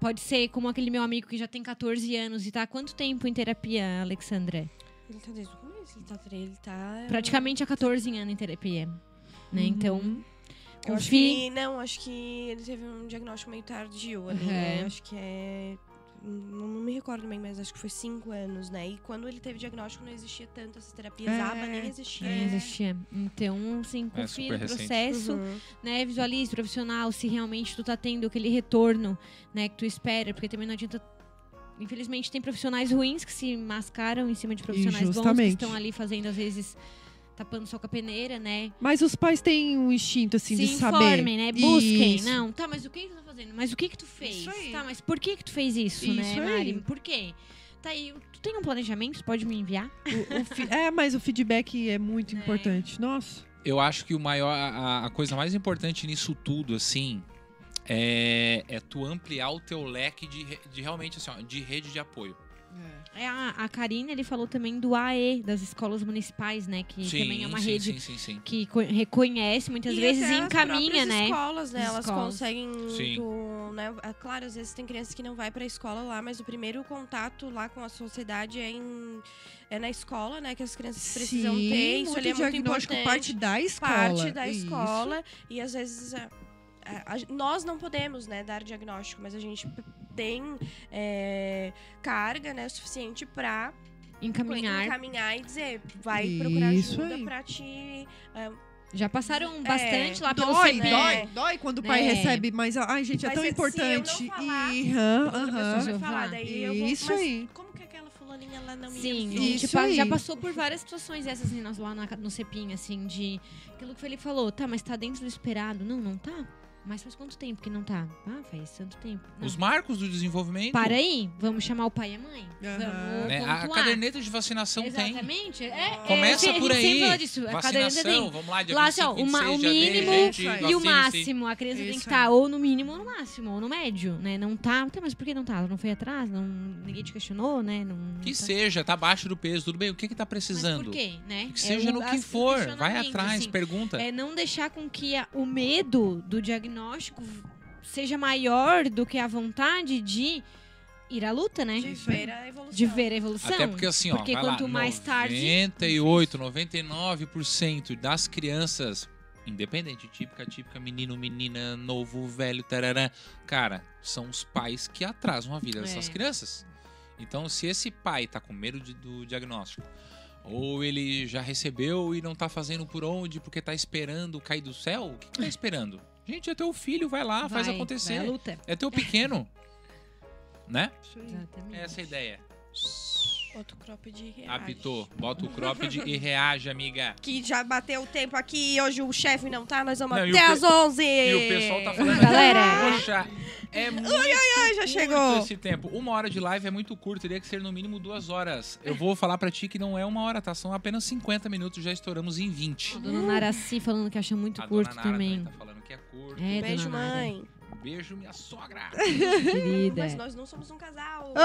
Pode ser como aquele meu amigo que já tem 14 anos e tá há quanto tempo em terapia, Alexandra? Ele tá desde o começo. Ele tá. Ele tá Praticamente há 14 anos em terapia. Né? Então, Uhum. Eu acho Confie. que, não, acho que ele teve um diagnóstico meio tardio ali, Uhum. né? Acho que é. Não, me recordo bem, mas acho que foi cinco anos, né? E quando ele teve diagnóstico, não existia tanto essas terapias. É. ABA nem existia. Não existia. Então, assim, É confia super no recente. processo, Uhum. né? Visualize profissional, se realmente tu tá tendo aquele retorno, né, que tu espera, porque também não adianta. Infelizmente, tem profissionais ruins que se mascaram em cima de profissionais bons que estão ali fazendo, às vezes, tapando só com a peneira, né? Mas os pais têm um instinto, assim, se de saber. informem, né? Busquem. Isso. Não, tá, mas o que, que tu tá fazendo? Mas o que que tu fez? Isso aí. Tá, mas por que que tu fez isso, né, Isso Mari? aí. Por quê? Tá aí, tu tem um planejamento? Tu pode me enviar? O- o é, mas o feedback é muito É. importante. Nossa. Eu acho que o maior, a, a coisa mais importante nisso tudo, assim, é, é tu ampliar o teu leque de, de realmente, assim, ó, de rede de apoio. É, a, a Karine, ele falou também do AE, das escolas municipais, né? Que também é uma sim, rede sim, sim, sim. que co- reconhece muitas E vezes e as encaminha, né? escolas, né? As Elas escolas. conseguem Sim. muito, né? É Claro, às vezes tem crianças que não vai pra escola lá, mas o primeiro contato lá com a sociedade é, em, é na escola, né? Que as crianças precisam Sim, ter. Isso ali é muito diagnóstico importante. parte da escola. parte da Isso. escola e às vezes a- a- a- nós não podemos né, dar diagnóstico, mas a gente tem é, carga né, suficiente para Encaminhar. encaminhar e dizer vai procurar Isso ajuda aí. para te é, Já passaram bastante lá pelo Dói, CP. dói, dói quando o pai É. recebe, mas ai, gente, é Mas tão se- se eu não importante. falar, E- Aham. falar, daí eu vou, Isso mas aí. como que aquela fulaninha lá não me Sim, pa- aí. já passou por várias situações essas meninas lá na- no CEPIM, assim, de aquilo que o Felipe falou, tá, mas tá dentro do esperado. Não, não tá? Mas faz quanto tempo que não tá? Ah, faz tanto tempo. Não. Os marcos do desenvolvimento. Para aí, vamos chamar o pai e a mãe. Aham. Vamos né? A caderneta de vacinação tem. Exatamente. É, Começa é, por aí. fala disso. A caderneta Vacinação, tem. vamos lá, dia Lá, 25, assim, ó, uma- 26 o de mínimo gente, E o máximo, a criança tem que Isso estar aí. ou no mínimo ou no máximo, ou no médio, né? Não tá. Tá, mas por que não tá? Não foi atrás? Não, ninguém te questionou, né? Não, Que não tá. seja, tá abaixo do peso, tudo bem. O que que tá Mas precisando? por quê, né? Que É seja o- no que for, vai atrás, assim. pergunta. É não deixar com que a- o medo do diagnóstico seja maior do que a vontade de ir à luta, né? De ver a evolução. De ver a evolução. Até porque assim, ó, Porque quanto lá, mais tarde. 98, 99% das crianças, independente, típica, típica, menino, menina, novo, velho, tarará, cara, são os pais que atrasam a vida dessas É. crianças. Então, se esse pai tá com medo de- do diagnóstico, ou ele já recebeu e não tá fazendo por onde porque tá esperando cair do céu, o que, que tá esperando? Gente, é teu filho, vai lá, faz vai- acontecer. Vai à luta. É teu pequeno. né? Exatamente. Essa é a ideia. Outro cropped reage. Apitou. Bota o cropped e reage, amiga. Que já bateu o tempo aqui e hoje o chefe não tá, nós vamos Não, e até o às 11. E o pessoal tá falando. Galera, Poxa, é muito ai, já curto chegou. esse tempo. Uma hora de live é muito curto, teria que ser no mínimo duas horas. Eu vou falar pra ti que não é uma hora, tá? São apenas 50 minutos, já estouramos em 20. A dona Naraci falando que acha muito A curto dona Nara também. tá falando que é curto. É, Beijo, mãe. Beijo, minha sogra. Querida. Mas nós não somos um casal.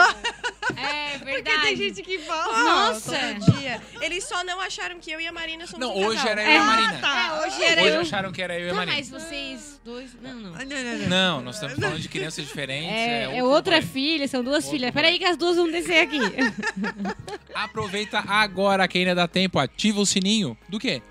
É Porque tem gente que fala. Nossa! Todo dia. Eles só não acharam que eu e a Marina somos Não, um hoje casal. era eu e a Marina. tá. hoje era Hoje eu. acharam que era eu e a Tá, Marina. mas vocês dois. Não, não. Ah, Não, não, não. Não, nós estamos falando de crianças diferentes. É, é outro outra rolê. filha, são duas Outro filhas. rolê. Peraí que as duas vão descer aqui. Aproveita agora que ainda dá tempo. Ativa o sininho. Do quê?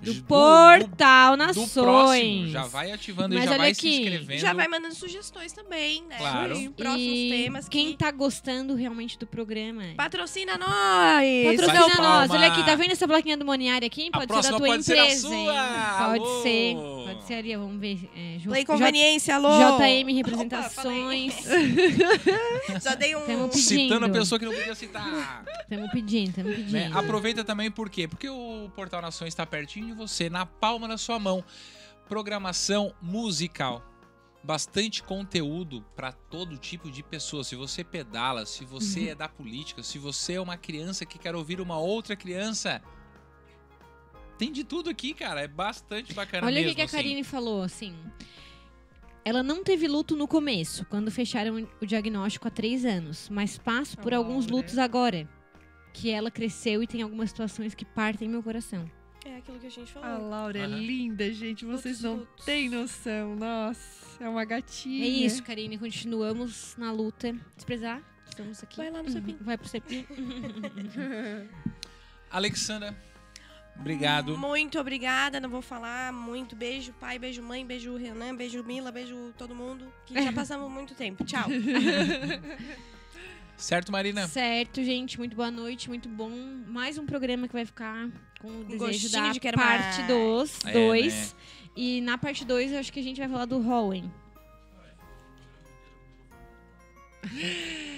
Do do- Portal do Nações. próximo. Já vai ativando Mas e já olha vai aqui, se inscrevendo. Já vai mandando sugestões também, né? Claro. Próximos e temas. quem que... tá gostando realmente do programa. Patrocina nós! Patrocina nós. palma. Olha aqui, tá vendo essa plaquinha do Moniari aqui? A Pode ser da tua pode ser a empresa, sua. hein? Pode Alô. ser. Pode ser ali, vamos ver. É, J- Conveniência, alô! JM Opa, Representações. Já dei um... Temos Citando a pedindo. pessoa que não podia citar. Estamos pedindo, estamos pedindo. né? Aproveita também por quê? Porque o Portal Nações está pertinho de você, na palma da sua mão. Programação musical. Bastante conteúdo para todo tipo de pessoa. Se você pedala, se você Uhum. é da política, se você é uma criança que quer ouvir uma outra criança. Tem de tudo aqui, cara. É bastante bacana Olha o que, a assim. Karine falou, assim. Ela não teve luto no começo, quando fecharam o diagnóstico há três anos, mas passo por A alguns lutos agora. Que ela cresceu e tem algumas situações que partem meu coração. É aquilo que a gente A falou. Laura é Aham. linda, gente. Vocês não têm noção. Nossa, é uma gatinha. É isso, Karine. Continuamos na luta. Se precisar, estamos aqui. Vai lá no Cepim. Vai pro Cepim. Alexandra, Obrigado. Muito obrigada, não vou falar muito. Beijo, pai, beijo, mãe, beijo, Renan, beijo, Mila, beijo todo mundo. Que já passamos muito tempo. Tchau. Certo, Marina? Certo, gente. Muito boa noite, muito bom. Mais um programa que vai ficar com o desejo gostinho da de quero parte mais. 2. É, dois. né? E na parte 2 eu acho que a gente vai falar do Howen.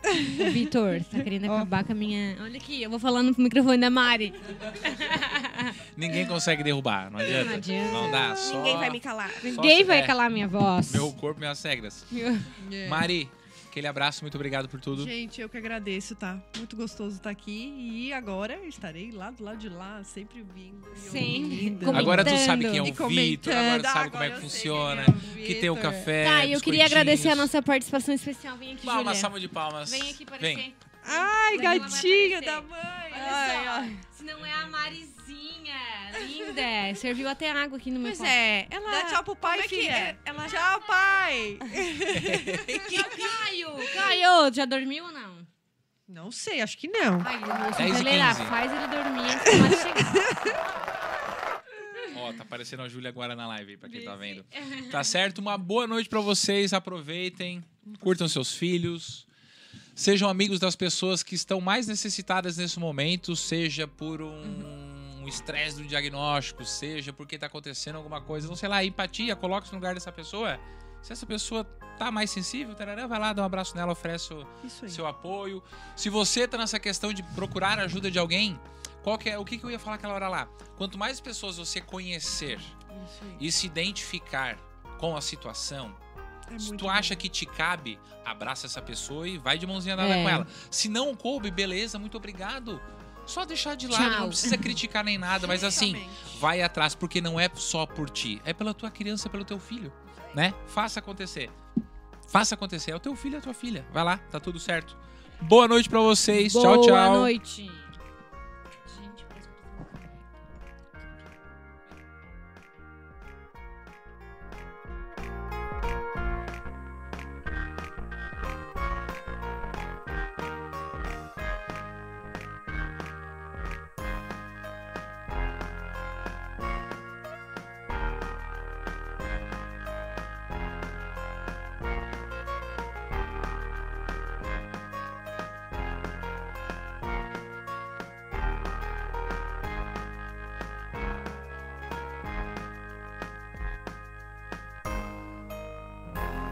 O Vitor, tá querendo acabar com a minha. Olha aqui, eu vou falando pro microfone da Mari. Ninguém consegue derrubar, não adianta. Não adianta. Não dá, só... Ninguém vai me calar. Ninguém vai é, calar minha voz. Meu corpo, minhas regras. É. Mari, aquele abraço, muito obrigado por tudo. Gente, eu que agradeço, tá? Muito gostoso estar aqui. E agora estarei lá do lado de lá, sempre vindo. Sim. Agora tu sabe quem é o Vitor, agora tu sabe como é que funciona. é o Que tem o café. Tá, eu queria agradecer a nossa participação especial. Vem aqui, Palmas, salva de palmas. Vem aqui aparecer. Vem. Ai, gatinha aparecer. da mãe. Olha Ai, só, ai. Não é a Marizinha, linda. Serviu até água aqui no meu Pois copo. é, ela. Dá tchau pro pai, como é que filha. é? Ela Tchau, pai. Caio, Caio, já dormiu ou não? Não sei, acho que não. Ai, moço, 10 e acelerar, 15. faz ele dormir antes Mari chegar. Ó, tá aparecendo a Júlia agora na live, aí, pra quem tá vendo. Tá certo? Uma boa noite pra vocês. Aproveitem, curtam seus filhos. Sejam amigos das pessoas que estão mais necessitadas nesse momento, seja por um um estresse do diagnóstico, seja porque tá acontecendo alguma coisa, não sei lá, empatia, coloque-se no lugar dessa pessoa. Se essa pessoa tá mais sensível, tarará, vai lá, dá um abraço nela, oferece o seu apoio. Se você tá nessa questão de procurar ajuda de alguém, qual que é, o que, que eu ia falar aquela hora lá? Quanto mais pessoas você conhecer e se identificar com a situação, É se tu bom. acha que te cabe, abraça essa pessoa e vai de mãozinha dada É. com ela. Se não coube, beleza, muito obrigado. Só deixar de lado, Tchau. não precisa criticar nem nada, mas assim, vai atrás, porque não é só por ti, é pela tua criança, pelo teu filho, né? Faça acontecer. Faça acontecer, é o teu filho, é a tua filha. Vai lá, tá tudo certo. Boa noite pra vocês. Boa tchau, tchau. noite.